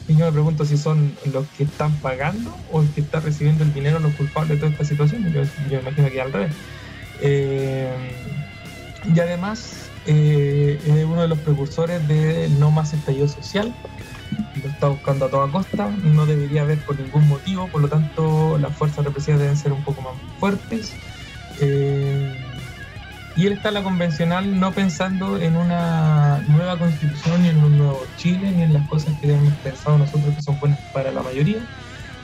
Y yo me pregunto si son los que están pagando o el que está recibiendo el dinero los culpables de toda esta situación. Yo, yo imagino que al revés. Eh, y además eh, es uno de los precursores de no más estallido social, lo está buscando a toda costa, no debería haber por ningún motivo, por lo tanto las fuerzas represivas deben ser un poco más fuertes. Eh, y él está en la convencional no pensando en una nueva constitución, ni en un nuevo Chile, ni en las cosas que hemos pensado nosotros que son buenas para la mayoría,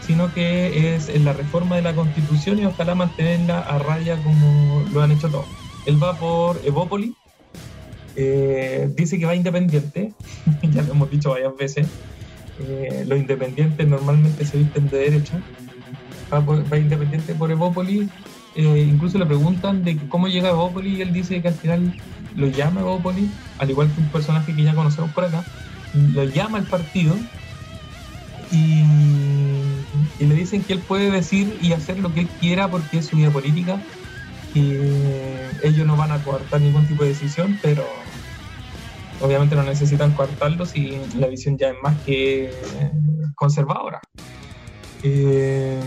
sino que es en la reforma de la constitución y ojalá mantenerla a raya como lo han hecho todos. Él va por Evópoli, eh, dice que va independiente, ya lo hemos dicho varias veces. Eh, los independientes normalmente se visten de derecha. Va, independiente por Evópolis. Eh, incluso le preguntan de cómo llega Evópolis y él dice que al final lo llama Evópolis, al igual que un personaje que ya conocemos por acá, lo llama el partido y, y le dicen que él puede decir y hacer lo que él quiera porque es su vida política y ellos no van a coartar ningún tipo de decisión, pero obviamente no necesitan coartarlo si la visión ya es más que conservadora. Eh,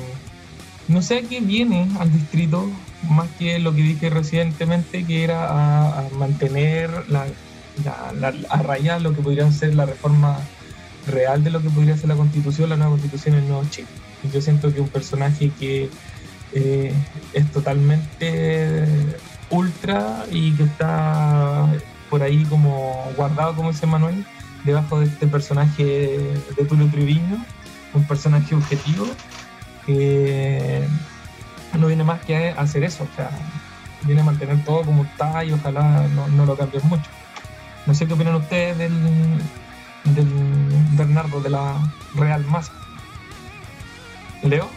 no sé a qué viene al distrito, más que lo que dije recientemente, que era a, mantener a rayar lo que podría ser la reforma real de lo que podría ser la constitución, la nueva constitución en nuevo Chile. Yo siento que un personaje que eh, es totalmente ultra y que está por ahí como guardado, como dice Manuel, debajo de este personaje de Tulio Triviño, un personaje objetivo que no viene más que a hacer eso, o sea, viene a mantener todo como está y ojalá no, lo cambien mucho. No sé qué opinan ustedes del, del Bernardo de la Real Masa. Leo.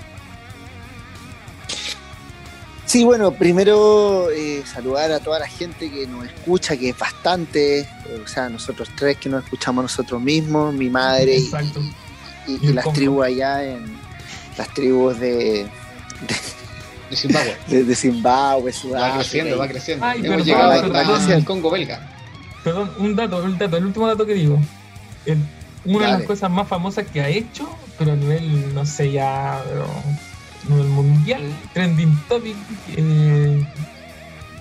Sí, bueno, primero eh, saludar a toda la gente que nos escucha, que es bastante, o sea, nosotros tres que nos escuchamos nosotros mismos, mi madre y, las tribus allá en las tribus de, de Zimbabue. De, Zimbabue, Sudáfrica. Va creciendo, va creciendo. Hemos llegado al Congo belga. Perdón, un dato, un dato, el último dato que digo. una de las cosas más famosas que ha hecho, pero a nivel, no sé ya, pero el mundial, trending topic, eh,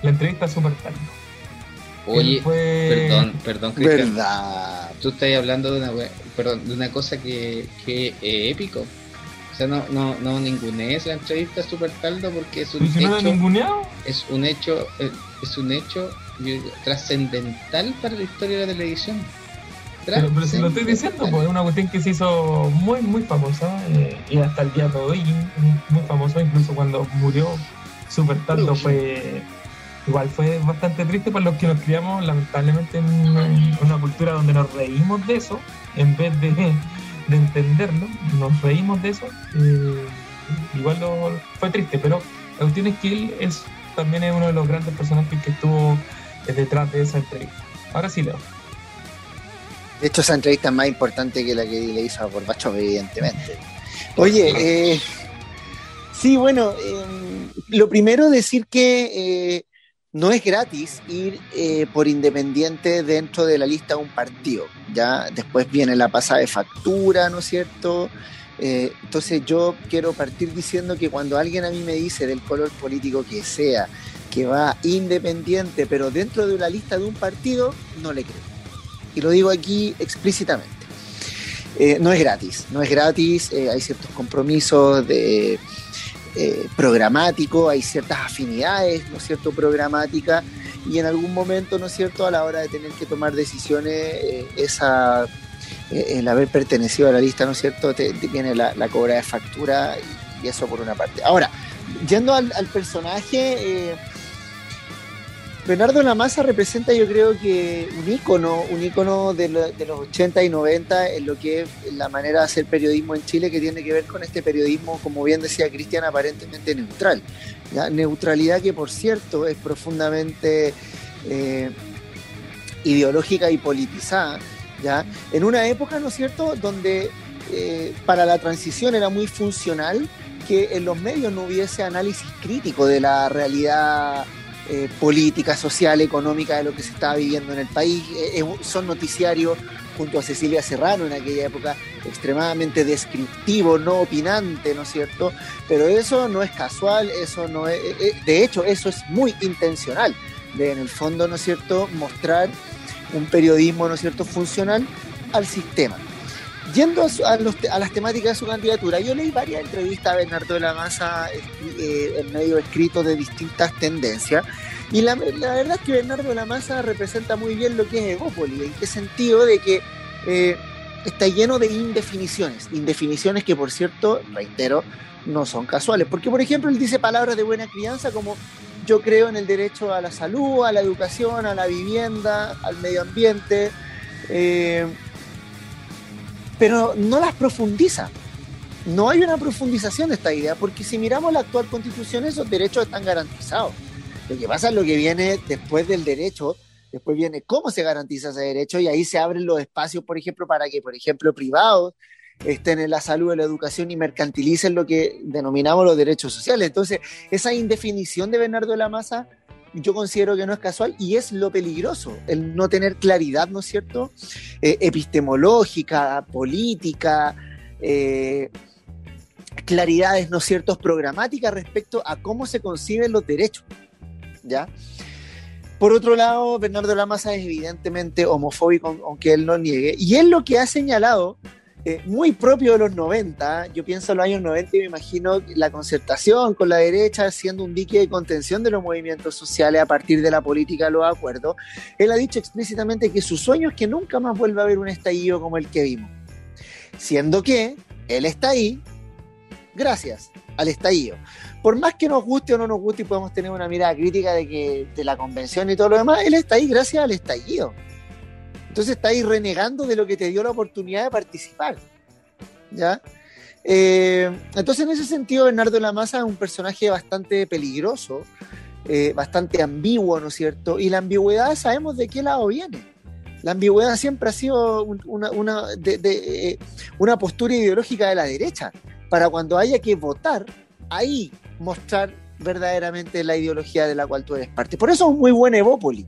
la entrevista Super Talco. Oye, perdón, perdón, Cristian. ¿Verdad? Tú estás hablando de una, perdón, de una cosa que, que es épico. O sea, no, no, no es la entrevista Super Taldo porque es un hecho. es un hecho, eh, es un hecho trascendental para la historia de la televisión. Pero, pero si lo estoy diciendo, pues es una cuestión que se hizo muy, muy famosa eh, y hasta el día de hoy muy famoso, incluso cuando murió Super Taldo fue igual fue bastante triste para los que nos criamos lamentablemente en una, cultura donde nos reímos de eso en vez de, de entenderlo, nos reímos de eso. Eh, igual lo, fue triste, pero La cuestión es que él es, también es uno de los grandes personajes que estuvo detrás de esa entrevista. Ahora sí, Leo. De hecho, esa entrevista es más importante que la que le hizo a Gorbachev, evidentemente. Oye, eh, sí, bueno, eh, lo primero decir que eh, no es gratis ir eh, por independiente dentro de la lista de un partido. Ya después viene la pasada de factura, ¿no es cierto? Entonces yo quiero partir diciendo que cuando alguien a mí me dice del color político que sea, que va independiente, pero dentro de la lista de un partido, no le creo. Y lo digo aquí explícitamente. Eh, no es gratis, no es gratis, hay ciertos compromisos de eh, programático, hay ciertas afinidades, ¿no es cierto?, programáticas, y en algún momento, ¿no es cierto?, a la hora de tener que tomar decisiones, eh, esa, eh, el haber pertenecido a la lista, ¿no es cierto?, te, viene la, cobra de factura y, eso por una parte. Ahora, yendo al, al personaje Bernardo Lamasa representa yo creo que un ícono, un de, los 80 y 90 en lo que es la manera de hacer periodismo en Chile que tiene que ver con este periodismo, como bien decía Cristian, aparentemente neutral. la Neutralidad que por cierto es profundamente eh, ideológica y politizada, ¿ya? En una época, ¿no es cierto?, donde eh, para la transición era muy funcional que en los medios no hubiese análisis crítico de la realidad eh, política, social, económica de lo que se estaba viviendo en el país. Eh, son noticiarios junto a Cecilia Serrano en aquella época extremadamente descriptivo, no opinante, ¿no es cierto? Pero eso no es casual, eso no es, eh, de hecho, eso es muy intencional, de en el fondo, ¿no es cierto?, mostrar un periodismo, ¿no es cierto?, funcional al sistema. Yendo a, las temáticas de su candidatura, yo leí varias entrevistas a Bernardo de la Maza eh, en medio escrito de distintas tendencias, y la, verdad es que Bernardo de la Maza representa muy bien lo que es Egópoli, en qué sentido de que eh, está lleno de indefiniciones, indefiniciones que por cierto, reitero, no son casuales, porque por ejemplo él dice palabras de buena crianza como yo creo en el derecho a la salud, a la educación, a la vivienda, al medio ambiente, eh, pero no las profundiza. No hay una profundización de esta idea, porque si miramos la actual constitución, esos derechos están garantizados. Lo que pasa es lo que viene después del derecho, después viene cómo se garantiza ese derecho y ahí se abren los espacios, por ejemplo, para que, por ejemplo, privados estén en la salud, en la educación y mercantilicen lo que denominamos los derechos sociales. Entonces, esa indefinición de Bernardo de la Maza yo considero que no es casual y es lo peligroso, el no tener claridad, ¿no es cierto? Eh, epistemológica, política, eh, claridades, ¿no es cierto?, programáticas respecto a cómo se conciben los derechos, ¿ya? Por otro lado, Bernardo Lamasa es evidentemente homofóbico, aunque él no niegue, y él lo que ha señalado eh, muy propio de los 90. Yo pienso en los años 90 y me imagino la concertación con la derecha siendo un dique de contención de los movimientos sociales a partir de la política los acuerdos. Él ha dicho explícitamente que su sueño es que nunca más vuelva a haber un estallido como el que vimos. Siendo que él está ahí gracias al estallido. Por más que nos guste o no nos guste y podemos tener una mirada crítica de que de la convención y todo lo demás, él está ahí gracias al estallido. Entonces está ahí renegando de lo que te dio la oportunidad de participar. ¿Ya? Eh, entonces, en ese sentido, Bernardo Lamasa es un personaje bastante peligroso, eh, bastante ambiguo, ¿no es cierto? Y la ambigüedad sabemos de qué lado viene. La ambigüedad siempre ha sido una, una, eh, una postura ideológica de la derecha, para cuando haya que votar, ahí mostrar verdaderamente la ideología de la cual tú eres parte. Por eso es muy buen Evópoli.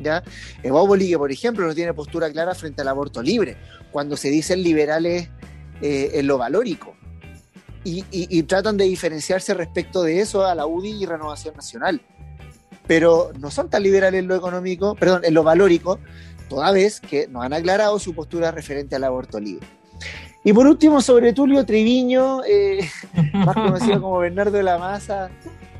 ¿Ya? Evópoli, que por ejemplo no tiene postura clara frente al aborto libre, cuando se dicen liberales eh, en lo valórico. Y, tratan de diferenciarse respecto de eso a la UDI y Renovación Nacional. Pero no son tan liberales en lo económico, perdón, en lo valórico, toda vez que no han aclarado su postura referente al aborto libre. Y por último, sobre Tulio Triviño, eh, más conocido como Bernardo de la Maza,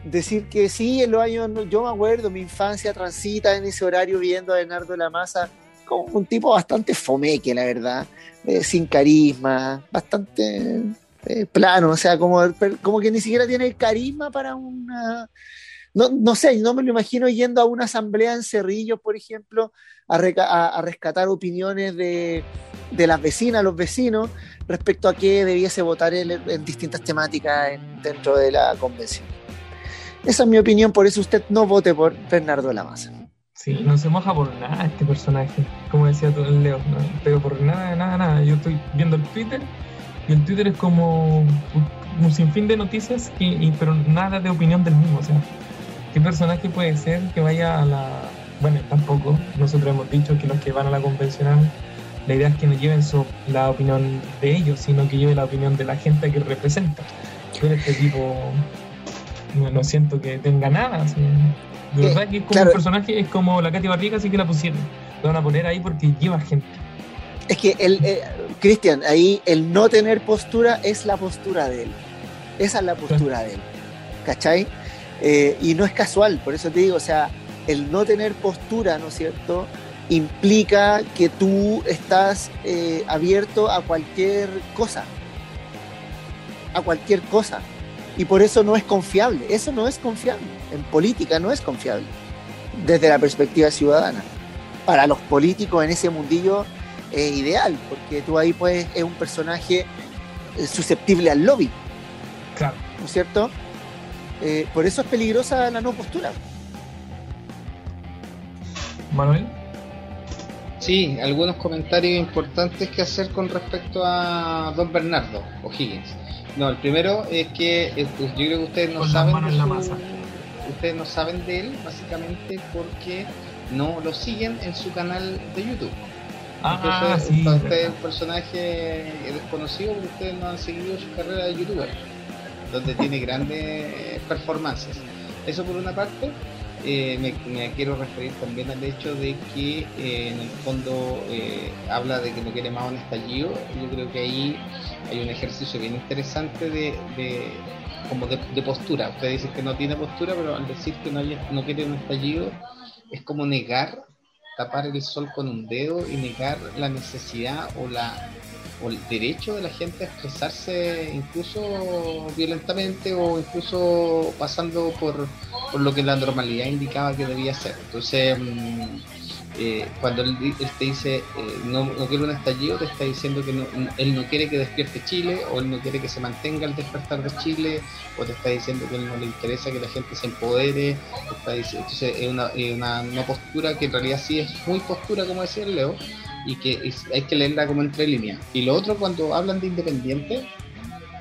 decir que sí, en los años, yo me acuerdo, mi infancia transita en ese horario viendo a Bernardo la Maza como un tipo bastante fomeque, la verdad, eh, sin carisma, bastante eh, plano, o sea, como, como que ni siquiera tiene carisma para una... No, no sé, no me lo imagino yendo a una asamblea en Cerrillos, por ejemplo, a, a, rescatar opiniones de, de, las vecinas, los vecinos, respecto a qué debiese votar él en, distintas temáticas dentro de la convención. Esa es mi opinión, por eso usted no vote por Bernardo de la Maza. Sí, no se moja por nada este personaje, como decía Leo, no, pero por nada, nada, nada. Yo estoy viendo el Twitter y el Twitter es como un, sinfín de noticias, y, pero nada de opinión del mismo. O sea, ¿qué personaje puede ser que vaya a la... Bueno, tampoco, nosotros hemos dicho que los que van a la convencional, la idea es que no lleven su, la opinión de ellos, sino que lleven la opinión de la gente que representa. Pero este tipo no, siento que tenga nada. De eh, verdad que es como un personaje, es como la Katy Barriga, así que la pusieron. Lo van a poner ahí porque lleva gente. Es que el eh, Cristian, ahí el no tener postura es la postura de él. Esa es la postura de él. ¿Cachai? Eh, y no es casual, por eso te digo, o sea, el no tener postura, ¿no es cierto? Implica que tú estás abierto a cualquier cosa. A cualquier cosa y por eso no es confiable. Eso no es confiable. En política no es confiable desde la perspectiva ciudadana. Para los políticos en ese mundillo es ideal, porque tú ahí puedes, es un personaje eh, susceptible al lobby. Claro. ¿No es cierto? Eh, por eso es peligrosa la no postura. Manuel. Sí, algunos comentarios importantes que hacer con respecto a don Bernardo O'Higgins. No, el primero es que eh, pues, yo creo que ustedes no saben de ustedes no saben de él básicamente porque no lo siguen en su canal de YouTube. Ah, sí, usted es un personaje desconocido porque ustedes no han seguido su carrera de youtuber, donde tiene grandes performances. Eso por una parte. Eh, me, quiero referir también al hecho de que eh, en el fondo eh, habla de que no quiere más un estallido. Yo creo que ahí hay un ejercicio bien interesante de, como de, postura. Usted dice que no tiene postura, pero al decir que no, no quiere un estallido es como negar, tapar el sol con un dedo y negar la necesidad o la o el derecho de la gente a expresarse incluso violentamente o incluso pasando por, por lo que la normalidad indicaba que debía ser. Entonces, mm, eh, cuando él, te dice eh, no, no quiere un estallido, te está diciendo que él no quiere que despierte Chile, o él no quiere que se mantenga el despertar de Chile, o te está diciendo que él no le interesa que la gente se empodere. Está diciendo, entonces, es una, postura que en realidad sí es muy postura, como decía el Leo, y que hay que leerla como entre líneas. Y lo otro, cuando hablan de independiente,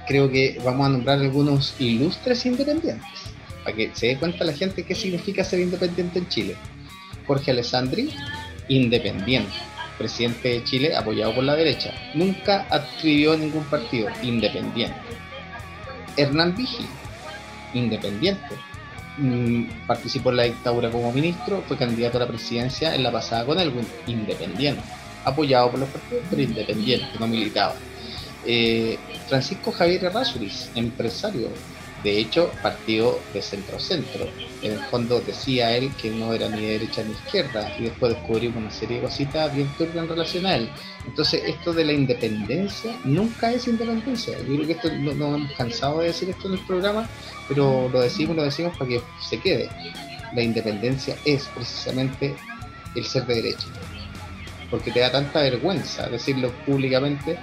creo que vamos a nombrar algunos ilustres independientes, para que se dé cuenta la gente qué significa ser independiente en Chile. Jorge Alessandri, independiente, presidente de Chile apoyado por la derecha, nunca adscribió ningún partido, independiente. Hernán Vigi, independiente, mm, participó en la dictadura como ministro, fue candidato a la presidencia en la pasada con Elwin, independiente apoyado por los partidos, pero independiente, no militaba. Eh, Francisco Javier Errázuriz, empresario, de hecho, partido de centro-centro. En el fondo decía él que no era ni de derecha ni izquierda, y después descubrimos una serie de cositas bien turbias en. Entonces, esto de la independencia nunca es independencia. Yo creo que esto no, no hemos cansado de decir esto en el programa, pero lo decimos, lo decimos para que se quede. La independencia es precisamente el ser de derecha porque te da tanta vergüenza decirlo públicamente,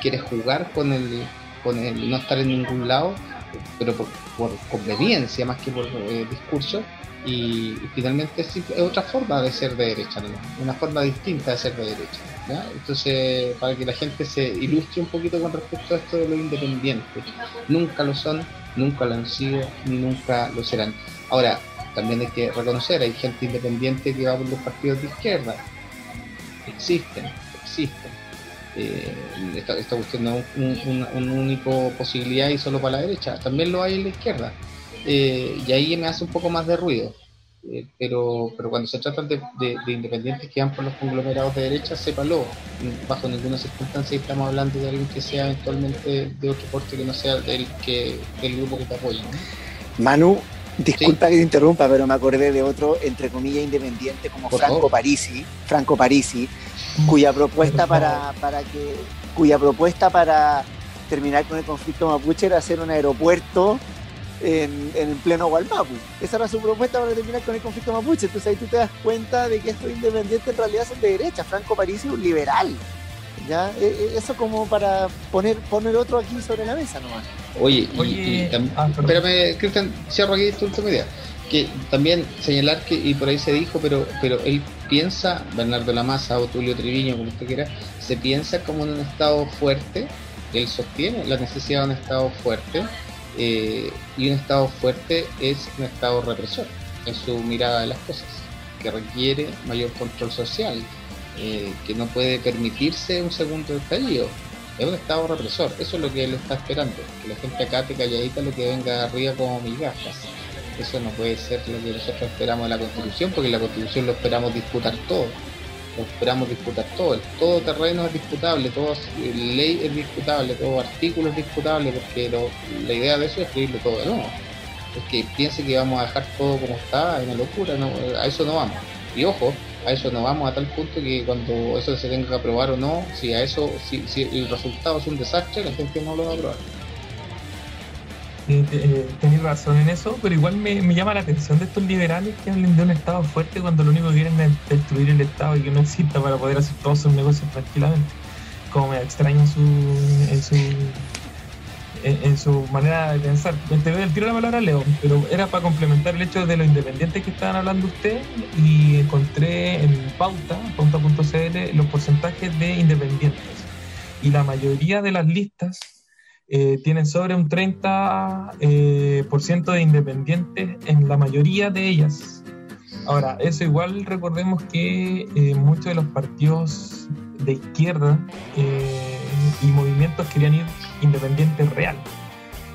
quieres jugar con el, con el no estar en ningún lado, pero por, conveniencia más que por eh, discurso, y, finalmente es, otra forma de ser de derecha, una forma distinta de ser de derecha. Entonces, para que la gente se ilustre un poquito con respecto a esto de los independientes, nunca lo son, nunca lo han sido, ni nunca lo serán. Ahora, también hay que reconocer, hay gente independiente que va por los partidos de izquierda, existen, existen. Eh, esta, cuestión no es una un, único posibilidad y solo para la derecha, también lo hay en la izquierda. Eh, y ahí me hace un poco más de ruido. Eh, pero, pero cuando se trata de, independientes que van por los conglomerados de derecha, sépalo. Bajo ninguna circunstancia estamos hablando de alguien que sea eventualmente de otro corte que no sea del, que, del grupo que te apoya. Manu, Disculpa que te interrumpa, pero me acordé de otro, entre comillas, independiente como Franco Parisi, Franco Parisi, cuya propuesta para, para que, cuya propuesta para terminar con el conflicto mapuche era hacer un aeropuerto en, en pleno Gualmapu. Esa era su propuesta para terminar con el conflicto mapuche. Entonces ahí tú te das cuenta de que estos independientes en realidad son de derecha. Franco Parisi es un liberal. ¿ya? E, e, eso como para poner, poner otro aquí sobre la mesa nomás. Oye, y, ah, espérame, Cristian, cierro aquí esta última idea. Que también señalar que, y por ahí se dijo, pero, pero él piensa, Bernardo Lamasa o Tulio Triviño, como usted quiera, se piensa como en un estado fuerte, él sostiene la necesidad de un estado fuerte, eh, y un estado fuerte es un estado represor en su mirada de las cosas, que requiere mayor control social, eh, que no puede permitirse un segundo estallido. Es un estado represor, eso es lo que él está esperando, que la gente acate calladita lo que venga arriba como migajas. Eso no puede ser lo que nosotros esperamos de la Constitución, porque la Constitución lo esperamos disputar todo. Lo esperamos disputar todo. Todo terreno es disputable, toda ley es disputable, todo artículo es disputable, porque la idea de eso es escribirlo todo de nuevo. Es que piense que vamos a dejar todo como está, es una locura, no, a eso no vamos. Y ojo, a eso no vamos a tal punto que cuando eso se tenga que aprobar o no, si a eso, si, si el resultado es un desastre, la gente no lo va a aprobar. Eh, eh, tenéis razón en eso, pero igual me, llama la atención de estos liberales que hablen de un Estado fuerte cuando lo único que quieren es destruir el Estado y que no exista para poder hacer todos sus negocios tranquilamente. Como me extraña su, en su en, su manera de pensar. Te doy el tiro la palabra Leo, pero era para complementar el hecho de los independientes que estaban hablando usted y encontré en pauta, pauta.cl, los porcentajes de independientes. Y la mayoría de las listas eh, tienen sobre un 30% eh, por ciento de independientes en la mayoría de ellas. Ahora, eso igual recordemos que eh, muchos de los partidos de izquierda y movimientos querían ir independiente real.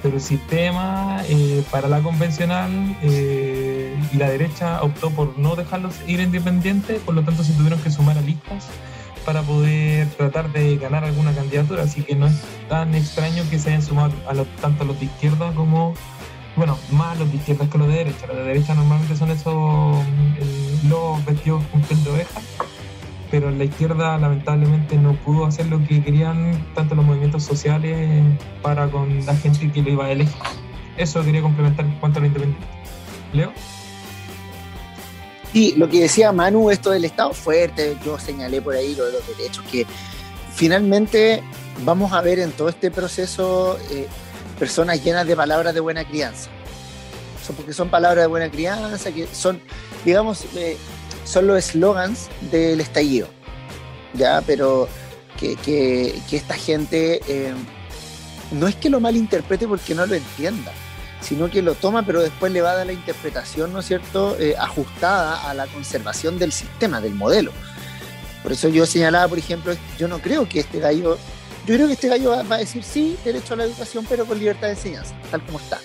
Pero el sistema eh, para la convencional eh, y la derecha optó por no dejarlos ir independientes, por lo tanto se tuvieron que sumar a listas para poder tratar de ganar alguna candidatura, así que no es tan extraño que se hayan sumado a los, tanto los de izquierda como, bueno, más los de izquierda que los de derecha. Los de derecha normalmente son esos eh, los vestidos con piel de oveja, pero la izquierda lamentablemente no pudo hacer lo que querían tanto los movimientos sociales para con la gente que lo iba a elegir. Eso quería complementar en cuanto a lo independiente. Leo. Sí, lo que decía Manu, esto del Estado fuerte, yo señalé por ahí lo de los derechos, que finalmente vamos a ver en todo este proceso eh, personas llenas de palabras de buena crianza. porque son palabras de buena crianza, que son, digamos, eh, son los eslogans del estallido, ¿ya? Pero que, esta gente eh, no es que lo malinterprete porque no lo entienda, sino que lo toma, pero después le va a dar la interpretación, ¿no es cierto?, eh, ajustada a la conservación del sistema, del modelo. Por eso yo señalaba, por ejemplo, yo no creo que este gallo, yo creo que este gallo va a decir sí, derecho a la educación, pero con libertad de enseñanza, tal como está.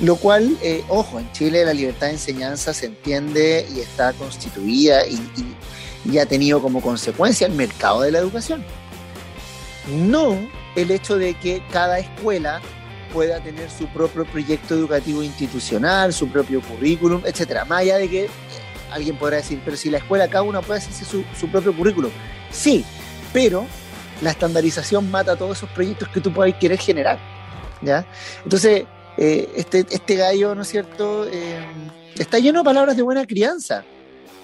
Lo cual, eh, ojo, en Chile la libertad de enseñanza se entiende y está constituida y, ha tenido como consecuencia el mercado de la educación. No el hecho de que cada escuela pueda tener su propio proyecto educativo institucional, su propio currículum, etcétera. Más allá de que eh, alguien podrá decir, pero si la escuela cada una puede hacerse su, su propio currículum. Sí, pero la estandarización mata todos esos proyectos que tú puedas querer generar. ¿ya? Entonces, eh, este, este gallo, ¿no es cierto?, eh, está lleno de palabras de buena crianza,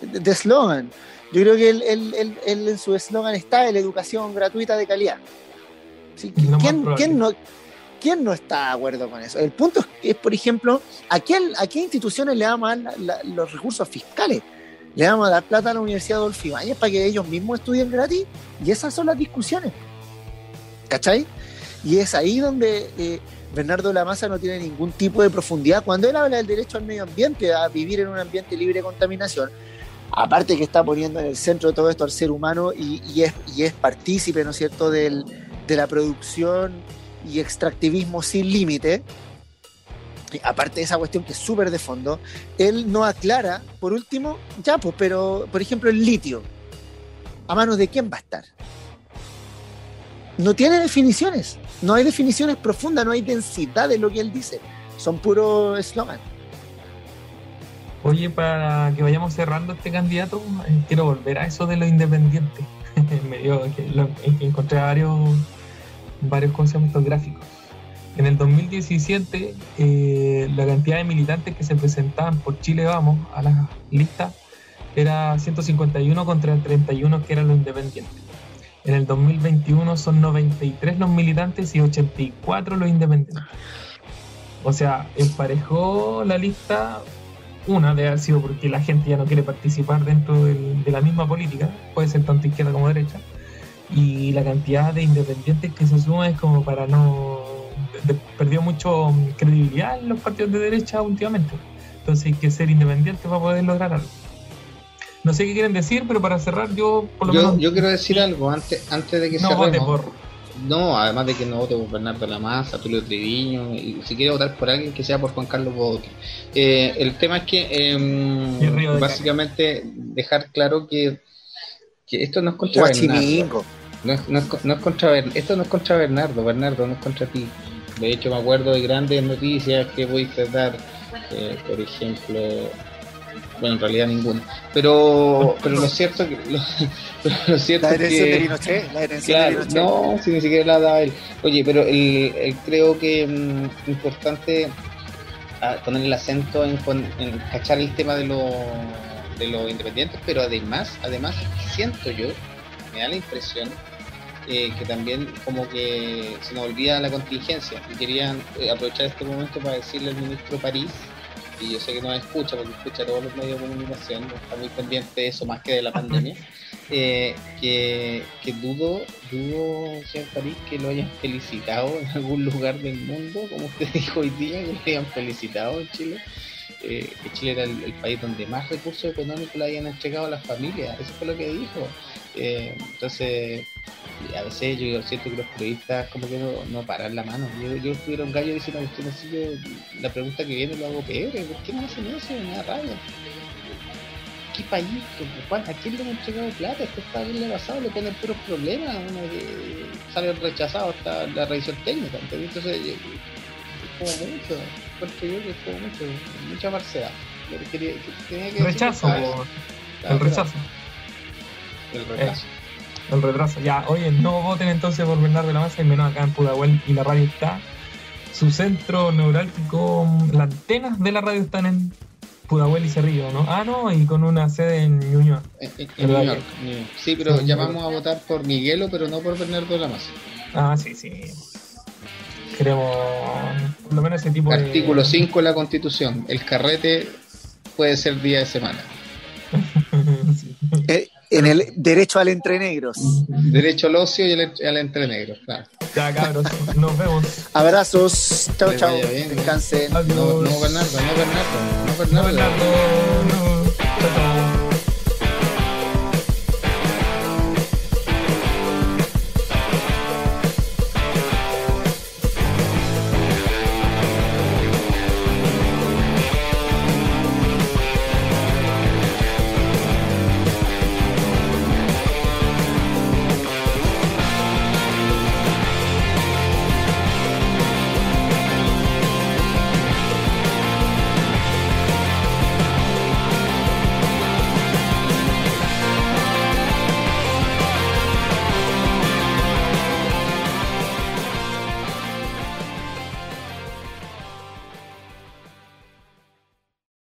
de eslogan. Yo creo que él, en su eslogan está la educación gratuita de calidad. ¿Quién, no, ¿Quién no está de acuerdo con eso? El punto es que, por ejemplo, ¿a qué, a qué instituciones le vamos a dar los recursos fiscales? ¿Le vamos a dar plata a la Universidad Adolfo Ibáñez para que ellos mismos estudien gratis? Y esas son las discusiones. ¿Cachai? Y es ahí donde eh, Bernardo Lamasa no tiene ningún tipo de profundidad. Cuando él habla del derecho al medio ambiente, a vivir en un ambiente libre de contaminación, aparte que está poniendo en el centro de todo esto al ser humano y, es, es partícipe, ¿no es cierto?, de la producción y extractivismo sin límite, aparte de esa cuestión que es súper de fondo, él no aclara, por último, ya, pues, pero, por ejemplo, el litio, ¿a manos de quién va a estar? No tiene definiciones. No hay definiciones profundas, no hay densidad de lo que él dice. Son puros eslogan. Oye, para que vayamos cerrando este candidato, eh, quiero volver a eso de lo independiente. Me que encontré varios, varios conceptos gráficos. En el 2017, eh, la cantidad de militantes que se presentaban por Chile Vamos a la lista era 151 contra 31 que eran los independientes En el 2021 son 93 los militantes y 84 los independientes. O sea, emparejó la lista, una de haber sido porque la gente ya no quiere participar dentro del- de la misma política, puede ser tanto izquierda como derecha, y la cantidad de independientes que se suma es como para no... de- perdió mucho mm, credibilidad en los partidos de derecha últimamente. Entonces hay que ser independiente para poder lograr algo. No sé qué quieren decir, pero para cerrar yo por lo Yo, menos yo quiero decir algo antes, antes de que no vote por... No, además de que no vote por Bernardo Lamasa, Tulio Treviño, y si quiere votar por alguien que sea por Juan Carlos Bodoque. Eh, el tema es que em, básicamente dejar claro que, que esto no es contra Bernardo. Guachimingo. No es, no es co- no es contra Bern- esto no es contra Bernardo, Bernardo no es contra ti. De hecho me acuerdo de grandes noticias que pudiste dar, eh, por ejemplo, bueno en realidad ninguna, pero pero lo cierto que lo, cierto La de que Pinochet. La herencia de Pinochet. no, si ni siquiera la da él. Oye, pero el, el- creo que mm, importante ah, poner el acento en, en cachar el tema de los de los independientes, pero además, además siento yo, me da la impresión eh, que también como que se nos olvida la contingencia y querían eh, aprovechar este momento para decirle al ministro París y yo sé que no escucha porque escucha todos los medios de comunicación, está muy pendiente de eso más que de la pandemia, eh, que, que dudo, dudo, señor París, que lo hayan felicitado en algún lugar del mundo, como usted dijo hoy día, que lo hayan felicitado en Chile. Eh, que Chile era el, país donde más recursos económicos le habían entregado a las familias, eso fue lo que dijo. Eh, entonces, a veces yo siento que los periodistas como que no, no paran la mano. Yo, yo estuviera un gallo diciendo usted así, yo, la pregunta que viene lo hago peor, ¿por qué no hacen eso? Me da rabia. ¿Qué país? ¿A quién le han entregado plata? Está bien le ha pasado, le ponen puros problemas, uno sale rechazado hasta la revisión técnica. Entonces, eh, es como mucho, porque yo que es como mucho, mucha quería- tenía que Rechazo, el rechazo, El rechazo. el retraso. Ya, oye, no voten entonces por Bernardo de la Maza y menos acá en Pudahuel y la radio está. Su centro neurálgico, las antenas de la radio están en Pudahuel y Cerrillo, ¿no? Ah, no, y con una sede en Ñuñoa. En, en- en ¿Verdad New York, New York. Sí, pero Sí. llamamos a votar por Miguelo, pero no por Bernardo Lamas. Ah, sí, sí. Queremos por lo menos ese tipo de... Artículo 5 de la Constitución. El carrete puede ser día de semana. Sí. Eh, en el derecho al entre negros. Derecho al ocio y al, al entre negro. Claro. Ya, cabros, nos vemos. Abrazos. Chao, chao. Descansen. No, no Bernardo, no Bernardo, no Bernardo. No, Bernardo, no.